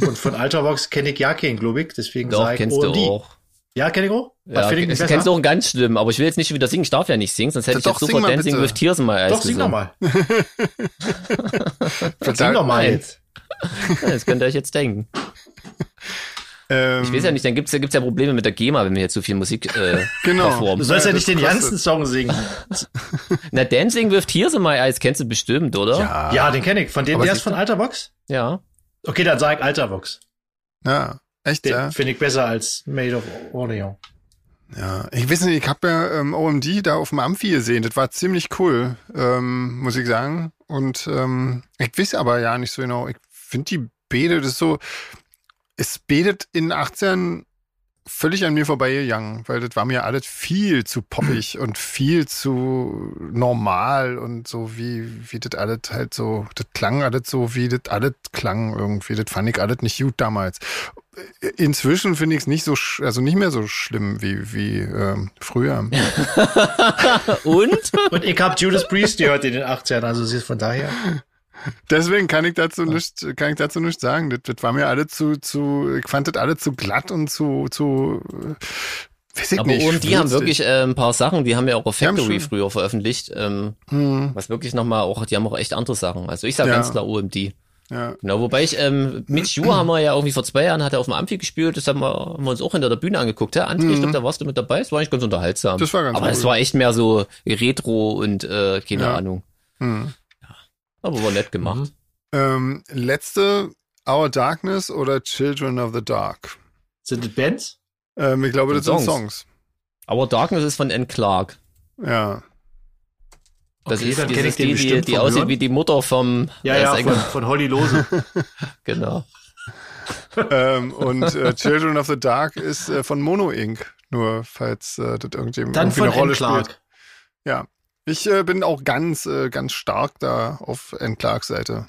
Und von Ultravox kenne ich ja keinen, glaube ich. Deswegen Doch, sage ich kennst OMD. du auch. Ja, kenne ich auch. Was Ja, ich das kennst du auch ganz schlimm, aber ich will jetzt nicht wieder singen, ich darf ja nicht singen, sonst hätte ich Doch, jetzt sing sofort mal Dancing bitte. with Tears in my Eyes Doch, sing doch mal. Sing Verdammt, doch mal nein. jetzt. Ja, Das könnt ihr euch jetzt denken. Ähm, Ich weiß ja nicht, dann gibt's gibt's ja Probleme mit der GEMA, wenn wir jetzt so viel Musik äh, Genau. performen. Du sollst ja Ja, nicht den ganzen Song singen. Na, Dancing with Tears in my Eyes kennst du bestimmt, oder? Ja, Ja, den kenne ich. Von dem, der ist von Ultravox? Ja. Okay, dann sag ich Ultravox. ja. Echt, Den ja. finde ich besser als Made of Orleans. Ja, ich weiß nicht, ich habe ja ähm, OMD da auf dem Amphi gesehen. Das war ziemlich cool, ähm, muss ich sagen. Und ähm, ich weiß aber ja nicht so genau. Ich finde die Bede, das ist so, es betet in den 18 völlig an mir vorbeigegangen, weil das war mir alles viel zu poppig und viel zu normal und so wie, wie das alles halt so, das klang alles so, wie das alles klang irgendwie. Das fand ich alles nicht gut damals. Inzwischen finde ich es nicht so, also nicht mehr so schlimm wie, wie ähm, früher. Und? Und ich habe Judas Priest gehört in den 80ern, also sie ist von daher. Deswegen kann ich dazu nicht, kann ich dazu nicht sagen. Das, das war mir alle zu, zu, ich fand das alle zu glatt und zu, zu, äh, weiß ich Aber nicht. und die haben wirklich äh, ein paar Sachen, die haben ja auch auf Factory früher veröffentlicht, ähm, Hm, was wirklich nochmal auch, die haben auch echt andere Sachen. Also ich sag Ja. ganz klar OMD. ja. Genau, wobei ich, ähm, Mitch Yu haben wir ja irgendwie vor zwei Jahren, hat er auf dem Amphi gespielt, das haben wir, haben wir uns auch hinter der Bühne angeguckt. Ja, André, ich glaub, da warst du mit dabei, es war eigentlich ganz unterhaltsam. Mhm. Das war ganz Aber es war echt mehr so Retro und äh, keine Ja. Ahnung. Hm. Aber war nett gemacht. Mhm. Ähm, letzte, Our Darkness oder Children of the Dark? Sind das Bands? Ähm, ich glaube, das sind Songs. Songs. Aber Darkness ist von N. Clark. Ja. Das Okay, ist, dann den die, die, die aussieht wie die Mutter vom Ja, äh, ja, Sänger. von, von Holly Lose. Genau. ähm, und äh, Children of the Dark ist äh, von Mono Inc. Nur falls äh, das irgendjemand Dann irgendwie von eine Rolle N. Clark. spielt. Ja. Ich äh, bin auch ganz, äh, ganz stark da auf N. Clarks Seite.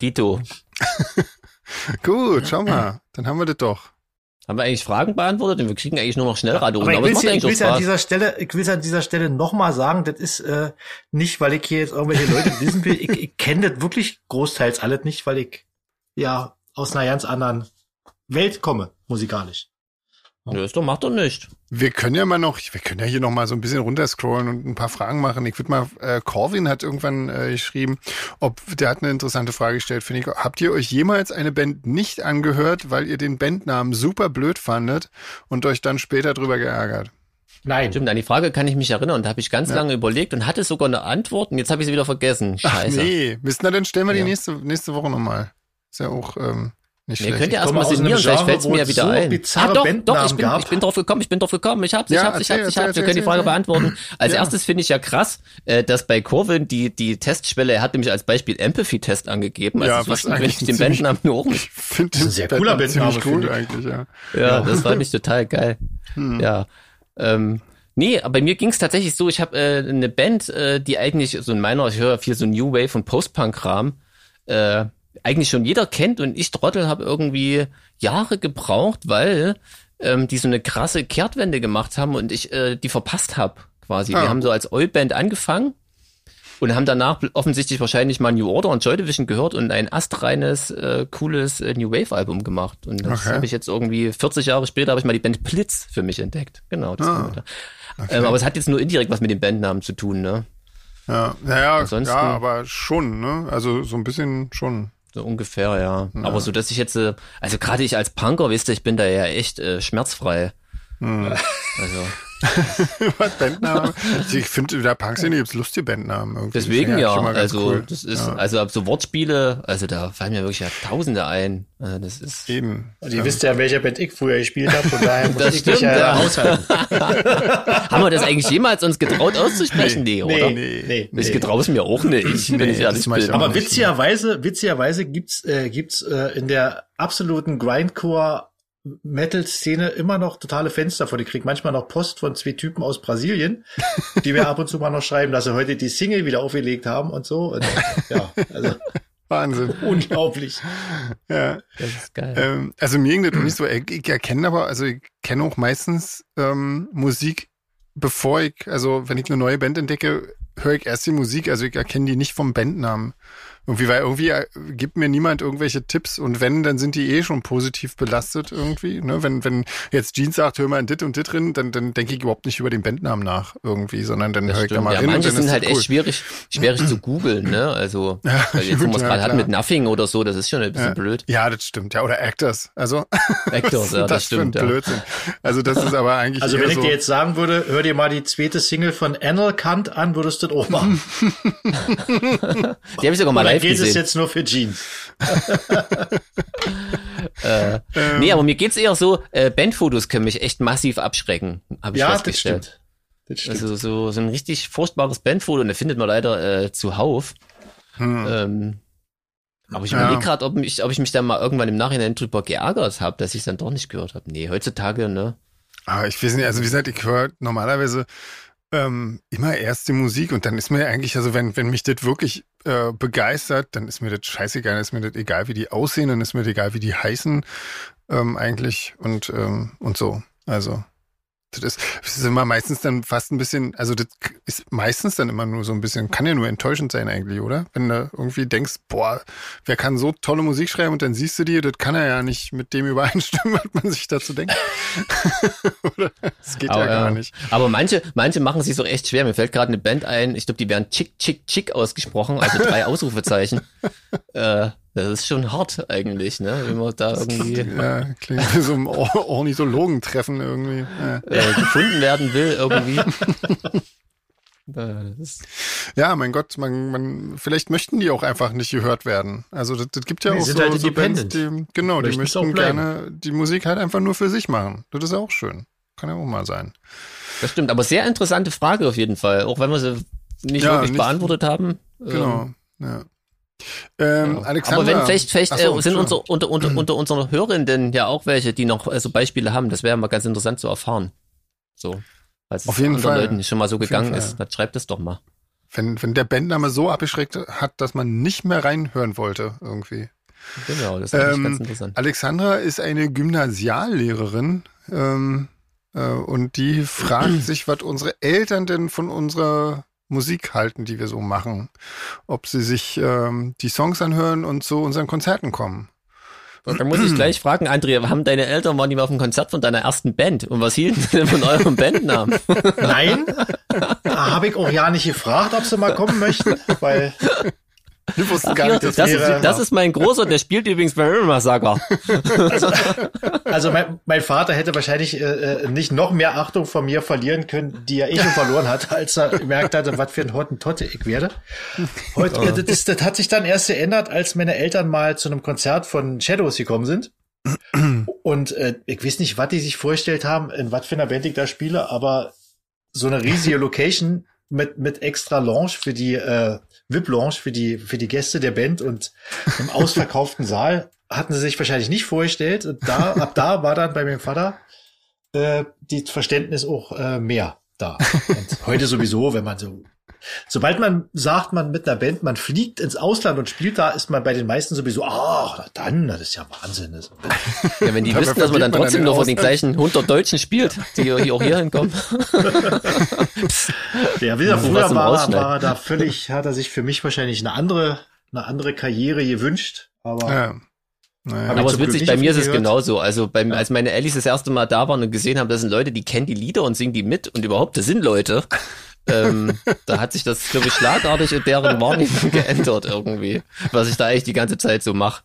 Dito. Gut, schau mal. Dann haben wir das doch. Haben wir eigentlich Fragen beantwortet? Wir kriegen eigentlich nur noch Schnellradio. Aber Aber, ich es will will's auch an dieser Stelle, ich will an dieser Stelle nochmal sagen, das ist äh, nicht, weil ich hier jetzt irgendwelche Leute wissen will. Ich, ich kenne das wirklich großteils alles nicht, weil ich ja aus einer ganz anderen Welt komme, musikalisch. Nö, ist doch, macht doch nicht. Wir können ja mal noch, wir können ja hier noch mal so ein bisschen runterscrollen und ein paar Fragen machen. Ich würde mal, äh, Corvin hat irgendwann äh, geschrieben, ob, der hat eine interessante Frage gestellt, finde ich. Habt ihr euch jemals eine Band nicht angehört, weil ihr den Bandnamen super blöd fandet und euch dann später drüber geärgert? Nein. Stimmt, an die Frage kann ich mich erinnern und da habe ich ganz Ja. lange überlegt und hatte sogar eine Antwort und jetzt habe ich sie wieder vergessen. Ach Scheiße. nee, Mist, na dann stellen wir Ja. die nächste, nächste Woche nochmal. Ist ja auch ähm, nicht Ihr schlecht. könnt ja komme erstmal sinnieren, vielleicht fällt's wo mir ja es wieder so ein. Ah, doch, doch, ich bin, gab. ich bin drauf gekommen, ich bin drauf gekommen, ich hab's, ich Ja, hab's, ich hab's, erzähl, ich hab's, wir können die Frage erzähl. beantworten. Als Ja. erstes finde ich ja krass, äh, dass bei Corvin die, die Testschwelle, er hat nämlich als Beispiel Empathy-Test angegeben, also Ja, es was wussten, wenn eigentlich ich den Bandnamen nur hoch Ich finde Das ist ein sehr cooler Bandname, cool eigentlich, ja. Ja, das fand ich total geil. Hm. Ja. Ähm, nee, aber bei mir ging es tatsächlich so, ich habe äh, eine Band, äh, die eigentlich so in meiner, ich höre viel so New Wave und Post-Punk-Kram, äh, eigentlich schon jeder kennt und ich Trottel habe irgendwie Jahre gebraucht, weil ähm, die so eine krasse Kehrtwende gemacht haben und ich äh, die verpasst habe quasi. Ah. Wir haben so als Oi-Band angefangen und haben danach offensichtlich wahrscheinlich mal New Order und Joy Division gehört und ein astreines, äh, cooles äh, New Wave Album gemacht. Und das Okay. habe ich jetzt irgendwie 40 Jahre später habe ich mal die Band Blitz für mich entdeckt. Genau. Das Ah, ah, ähm, aber es hat jetzt nur indirekt was mit dem Bandnamen zu tun, ne? Ja, naja, ja, aber schon, ne? Also so ein bisschen schon. So ungefähr, ja. Aber so, dass ich jetzt, äh, also gerade ich als Punker, wisst ihr, ich bin da ja echt äh, schmerzfrei. Hm. Also Bandnamen? ich finde, in der Punk-Szene gibt's lustige Bandnamen irgendwie. deswegen ja, also cool. das ist, Ja. also so Wortspiele, also da fallen mir wirklich ja Tausende ein. Also das ist Eben. Und ihr wisst ja, welcher Band ich früher gespielt habe, von daher muss Das ich stimmt, ja ja. aushalten. Haben wir das eigentlich jemals uns getraut auszusprechen? Nee, oder? Nee, nee, Ich nee. getraue es mir auch nicht, wenn ich ehrlich bin. Aber witzigerweise, witzigerweise gibt's äh, gibt's äh, in der absoluten Grindcore Metal Szene immer noch totale Fans davon. Ich krieg manchmal noch Post von zwei Typen aus Brasilien, die mir ab und zu mal noch schreiben, dass sie heute die Single wieder aufgelegt haben und so. Und, ja, also Wahnsinn. unglaublich. Ja. Das ist geil. Ähm, also mir ging das nicht so, ich, ich erkenne aber, also ich kenne auch meistens ähm, Musik, bevor ich, also wenn ich eine neue Band entdecke, höre ich erst die Musik, also ich erkenne die nicht vom Bandnamen. Irgendwie, weil irgendwie äh, gibt mir niemand irgendwelche Tipps und wenn, dann sind die eh schon positiv belastet irgendwie. Ne? Wenn, wenn jetzt Jeans sagt, hör mal ein Dit und Dit drin, dann, dann denke ich überhaupt nicht über den Bandnamen nach irgendwie, sondern dann Das höre ich da mal Ja, hin und manche sind halt das cool. echt schwierig, schwierig zu googeln, ne? Also, Ja, weil jetzt, wo man es ja, gerade hat mit Nothing oder so, das ist schon ein bisschen Ja. blöd. Ja, das stimmt. Ja, oder Actors. Also, Actors, ja, das für ein stimmt, ja. Blödsinn. Also, das ist aber eigentlich Also eher wenn ich so, dir jetzt sagen würde, hör dir mal die zweite Single von Anal Kant an, würdest du das auch machen. Die habe ich sogar mal Live geht es gesehen. jetzt nur für Jeans? Äh, nee, aber mir geht's eher so, äh, Bandfotos können mich echt massiv abschrecken, habe ich Ja, das festgestellt. stimmt. Das stimmt. Also so, so ein richtig furchtbares Bandfoto, und da findet man leider äh, zuhauf. Hm. Ähm, aber ich Ja. überlege gerade, ob, mich- ob ich mich da mal irgendwann im Nachhinein drüber geärgert habe, dass ich dann doch nicht gehört habe. Nee, heutzutage, ne? Ah, ich weiß nicht, also wie gesagt, ich höre normalerweise ähm, immer erst die Musik und dann ist mir eigentlich, also wenn, wenn mich das wirklich äh, begeistert, dann ist mir das scheißegal, dann ist mir das egal, wie die aussehen, dann ist mir das egal, wie die heißen ähm, eigentlich und, ähm, und so. Also das ist, immer meistens dann fast ein bisschen, also das ist meistens dann immer nur so ein bisschen, kann ja nur enttäuschend sein eigentlich, oder? Wenn du irgendwie denkst, boah, wer kann so tolle Musik schreiben und dann siehst du die, das kann er ja nicht mit dem übereinstimmen, was man sich dazu denkt. oder? Das geht ja Aber, gar äh, nicht. Aber manche, manche machen sich so echt schwer. Mir fällt gerade eine Band ein, ich glaube, die werden Chick, Chick, Chick ausgesprochen, also drei Ausrufezeichen. äh, das ist schon hart eigentlich, ne? Wenn man da irgendwie Ja, klingt wie so ein Or Ornithologentreffen irgendwie. Ja. äh, gefunden werden will, irgendwie. Äh, ja, mein Gott, man, man, vielleicht möchten die auch einfach nicht gehört werden. Also das, das gibt ja Nee, auch sind so, halt so Bands, independent. die, genau, die Möchten's auch möchten gerne die Musik halt einfach nur für sich machen. Das ist auch schön. Kann ja auch mal sein. das stimmt, aber sehr interessante Frage auf jeden Fall, auch wenn wir sie nicht Ja, wirklich nicht- beantwortet haben. Genau. Ja. Ähm, Ja. Alexander. Aber wenn vielleicht, vielleicht so, äh, sind Entschuldigung. unser, unter, unter, unter unseren Hörenden ja auch welche, die noch äh, so Beispiele haben. Das wäre mal ganz interessant zu erfahren. So. Als Auf es jeden anderen Fall. Leuten schon mal so Auf gegangen ist. Dann schreibt es doch mal. wenn, wenn der Bandname so abgeschreckt hat, dass man nicht mehr reinhören wollte irgendwie. Genau, das ist Ähm, ganz interessant. Alexandra ist eine Gymnasiallehrerin ähm, äh, und die fragt sich, was unsere Eltern denn von unserer Musik halten, die wir so machen. Ob sie sich ähm, die Songs anhören und zu unseren Konzerten kommen. Und dann muss ich gleich fragen, Andrea, haben deine Eltern waren die mal auf dem Konzert von deiner ersten Band? Und was hielten sie denn von eurem Bandnamen? Nein, habe ich auch ja nicht gefragt, ob sie mal kommen möchten, weil Die wussten Ach, gar nicht, das, dass ist, wäre- das ist mein Großer, der spielt übrigens bei Massaker. also mein, mein Vater hätte wahrscheinlich äh, äh, nicht noch mehr Achtung von mir verlieren können, die er eh schon verloren hat, als er gemerkt hatte, was für ein Hottentotte ich werde. Heute, äh, das, ist- das hat sich dann erst geändert, als meine Eltern mal zu einem Konzert von Shadows gekommen sind. Und äh, ich weiß nicht, was die sich vorgestellt haben, in was für einer Band ich da spiele, aber so eine riesige Location mit, mit extra Lounge für die äh, VIP-Lounge für die, für die Gäste der Band und im ausverkauften Saal hatten sie sich wahrscheinlich nicht vorgestellt. Und da, ab da war dann bei meinem Vater äh, die Verständnis auch äh, mehr da. Und heute sowieso, wenn man so sobald man sagt, man mit einer Band, man fliegt ins Ausland und spielt da, ist man bei den meisten sowieso, ah, na dann, das ist ja Wahnsinn. Das- Ja, wenn die wüssten, dass man dann trotzdem dann noch von aus- den gleichen 100 Deutschen spielt, die hier auch hier hinkommen. Ja, wie gesagt, früher war, war er da völlig, hat er sich für mich wahrscheinlich eine andere, eine andere Karriere gewünscht. Aber Ja. Naja. Aber es ist witzig, bei mir ist es gehört. genauso. Also beim, als meine Ellis das erste Mal da waren und gesehen haben, das sind Leute, die kennen die Lieder und singen die mit und überhaupt, das sind Leute. Ähm, da hat sich das, glaube ich, schlagartig in deren Wahrnehmung geändert irgendwie, was ich da eigentlich die ganze Zeit so mache.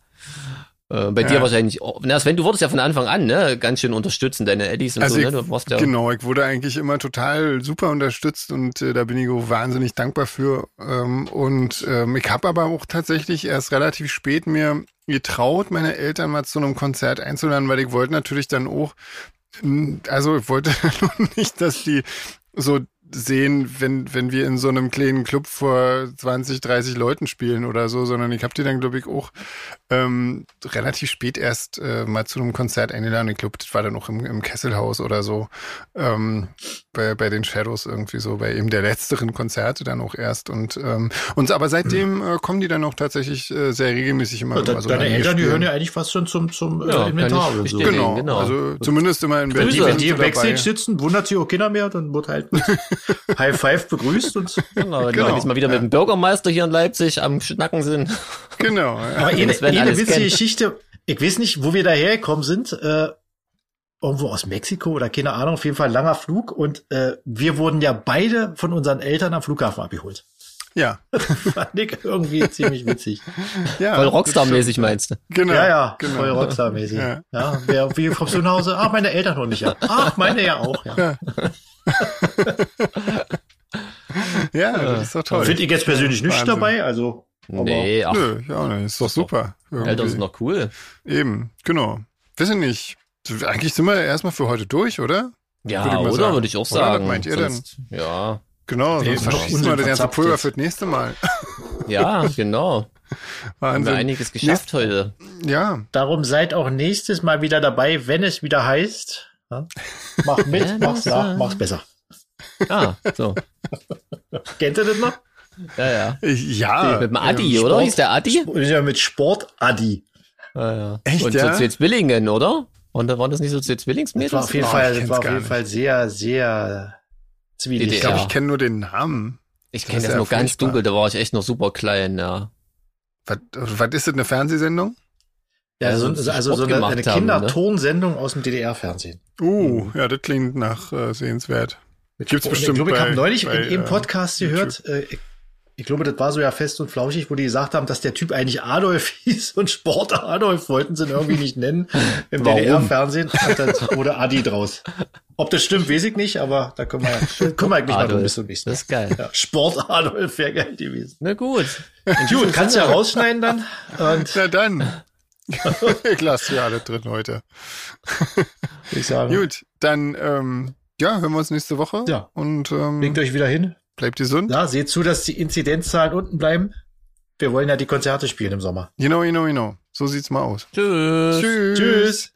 Äh, bei dir Ja. wahrscheinlich, auch. na Sven, du wurdest ja von Anfang an, ne, ganz schön unterstützen, deine Eddies und Also so, ich, ne, du warst ja, genau, ich wurde eigentlich immer total super unterstützt und äh, da bin ich auch wahnsinnig dankbar für. Ähm, und ähm, ich habe aber auch tatsächlich erst relativ spät mir getraut, meine Eltern mal zu einem Konzert einzuladen, weil ich wollte natürlich dann auch, also ich wollte nicht, dass die so sehen, wenn, wenn wir in so einem kleinen Club vor 20, 30 Leuten spielen oder so, sondern ich habe die dann, glaube ich, auch ähm, relativ spät erst äh, mal zu einem Konzert eingeladen. Ich glaube, das war dann auch im, im Kesselhaus oder so, ähm, bei, bei den Shadows irgendwie so, bei eben der letzteren Konzerte dann auch erst. Und, ähm, und aber seitdem äh, kommen die dann auch tatsächlich äh, sehr regelmäßig immer. de- immer so deine Eltern, die spielen. hören ja eigentlich fast schon zum, zum Ja, äh, Inventar kann ich so. Genau, genau. also zumindest immer in Wenn die, Berlin wenn die im. Backstage sitzen, wundert sich auch keiner mehr, dann wird halt High Five begrüßt und genau, Genau. wir jetzt mal wieder mit dem Bürgermeister hier in Leipzig am Schnacken sind. Genau. Ja. Aber eine, Sven eine alles witzige kennt. Geschichte, ich weiß nicht, wo wir dahergekommen sind, äh, irgendwo aus Mexiko oder keine Ahnung, auf jeden Fall langer Flug und äh, wir wurden ja beide von unseren Eltern am Flughafen abgeholt. Ja. Fand ich irgendwie ziemlich witzig. ja Voll Rockstar-mäßig meinst du? Genau. ja, ja, genau. voll Rockstar-mäßig. Ja. Ja. wer, wie kommst du nach Hause? Ach, meine Eltern holen mich ab. Ach, meine ja auch, ja. Ja, das ist doch toll. Finde ich jetzt persönlich nicht Wahnsinn. dabei, also. aber- Nee, ach, Nö, ja, ne, ist doch super. Irgendwie. Eltern sind noch cool. Eben, genau. Wissen nicht. Eigentlich sind wir erstmal für heute durch, oder? Ja, Würde ich oder? sagen. Würde ich auch Oder? Was sagen. meint ihr Sonst, Ja, Genau, sonst verschießen wir das ganze Pulver jetzt. für das nächste Mal. ja, genau. Haben wir Wahnsinn. einiges geschafft heute. Ja, Darum seid auch nächstes Mal wieder dabei, wenn es wieder heißt. Ja? Mach mit, Ja, mach's das, nach, mach's besser. Ah, so. Kennt ihr das noch? Ja, ja. ja. Mit dem Adi, ähm, oder? Sport- Hieß der Adi? Ja, mit Sport Adi. Ja, ja. Echt, Und ja? so zwei Zwillingen, oder? Und da waren das nicht so zwei Das Zwillingsmädels? war auf jeden Oh, Fall, ich das war auf jeden. Fall sehr, sehr zwielig. Ich glaube, ich kenne nur den Namen. Ich Das kenne ist das ja nur ganz dunkel, da war ich echt noch super klein, ja. Was, was ist das, eine Fernsehsendung? Ja, Also, so, so also so eine, eine ne? Kindertonsendung aus dem DDR-Fernsehen. Uh, ja, das klingt nach äh, sehenswert. Gibt's Und bestimmt Ich glaube, ich habe neulich bei, in einem äh, Podcast gehört, äh, ich, glaube, das war so ja fest und flauschig, wo die gesagt haben, dass der Typ eigentlich Adolf hieß und Sport Adolf wollten sie ihn irgendwie nicht nennen im? DDR-Fernsehen. Und dann wurde Adi draus. Ob das stimmt, weiß ich nicht, aber da können wir, können wir eigentlich mal drum Adolf. bis zum nächsten Das Mal. ist geil. Ja, Sport Adolf wäre geil gewesen. Na gut. Gut, kannst du ja rausschneiden dann. Und Na dann. ich lasse ja alle drin heute. ich sage, Gut, dann ähm, ja, hören wir uns nächste Woche. Ja. Und ähm, legt euch wieder hin. bleibt gesund. Ja, seht zu, dass die Inzidenzzahlen unten bleiben. Wir wollen ja die Konzerte spielen im Sommer. Genau, genau, genau. So sieht's mal aus. Tschüss. Tschüss. Tschüss.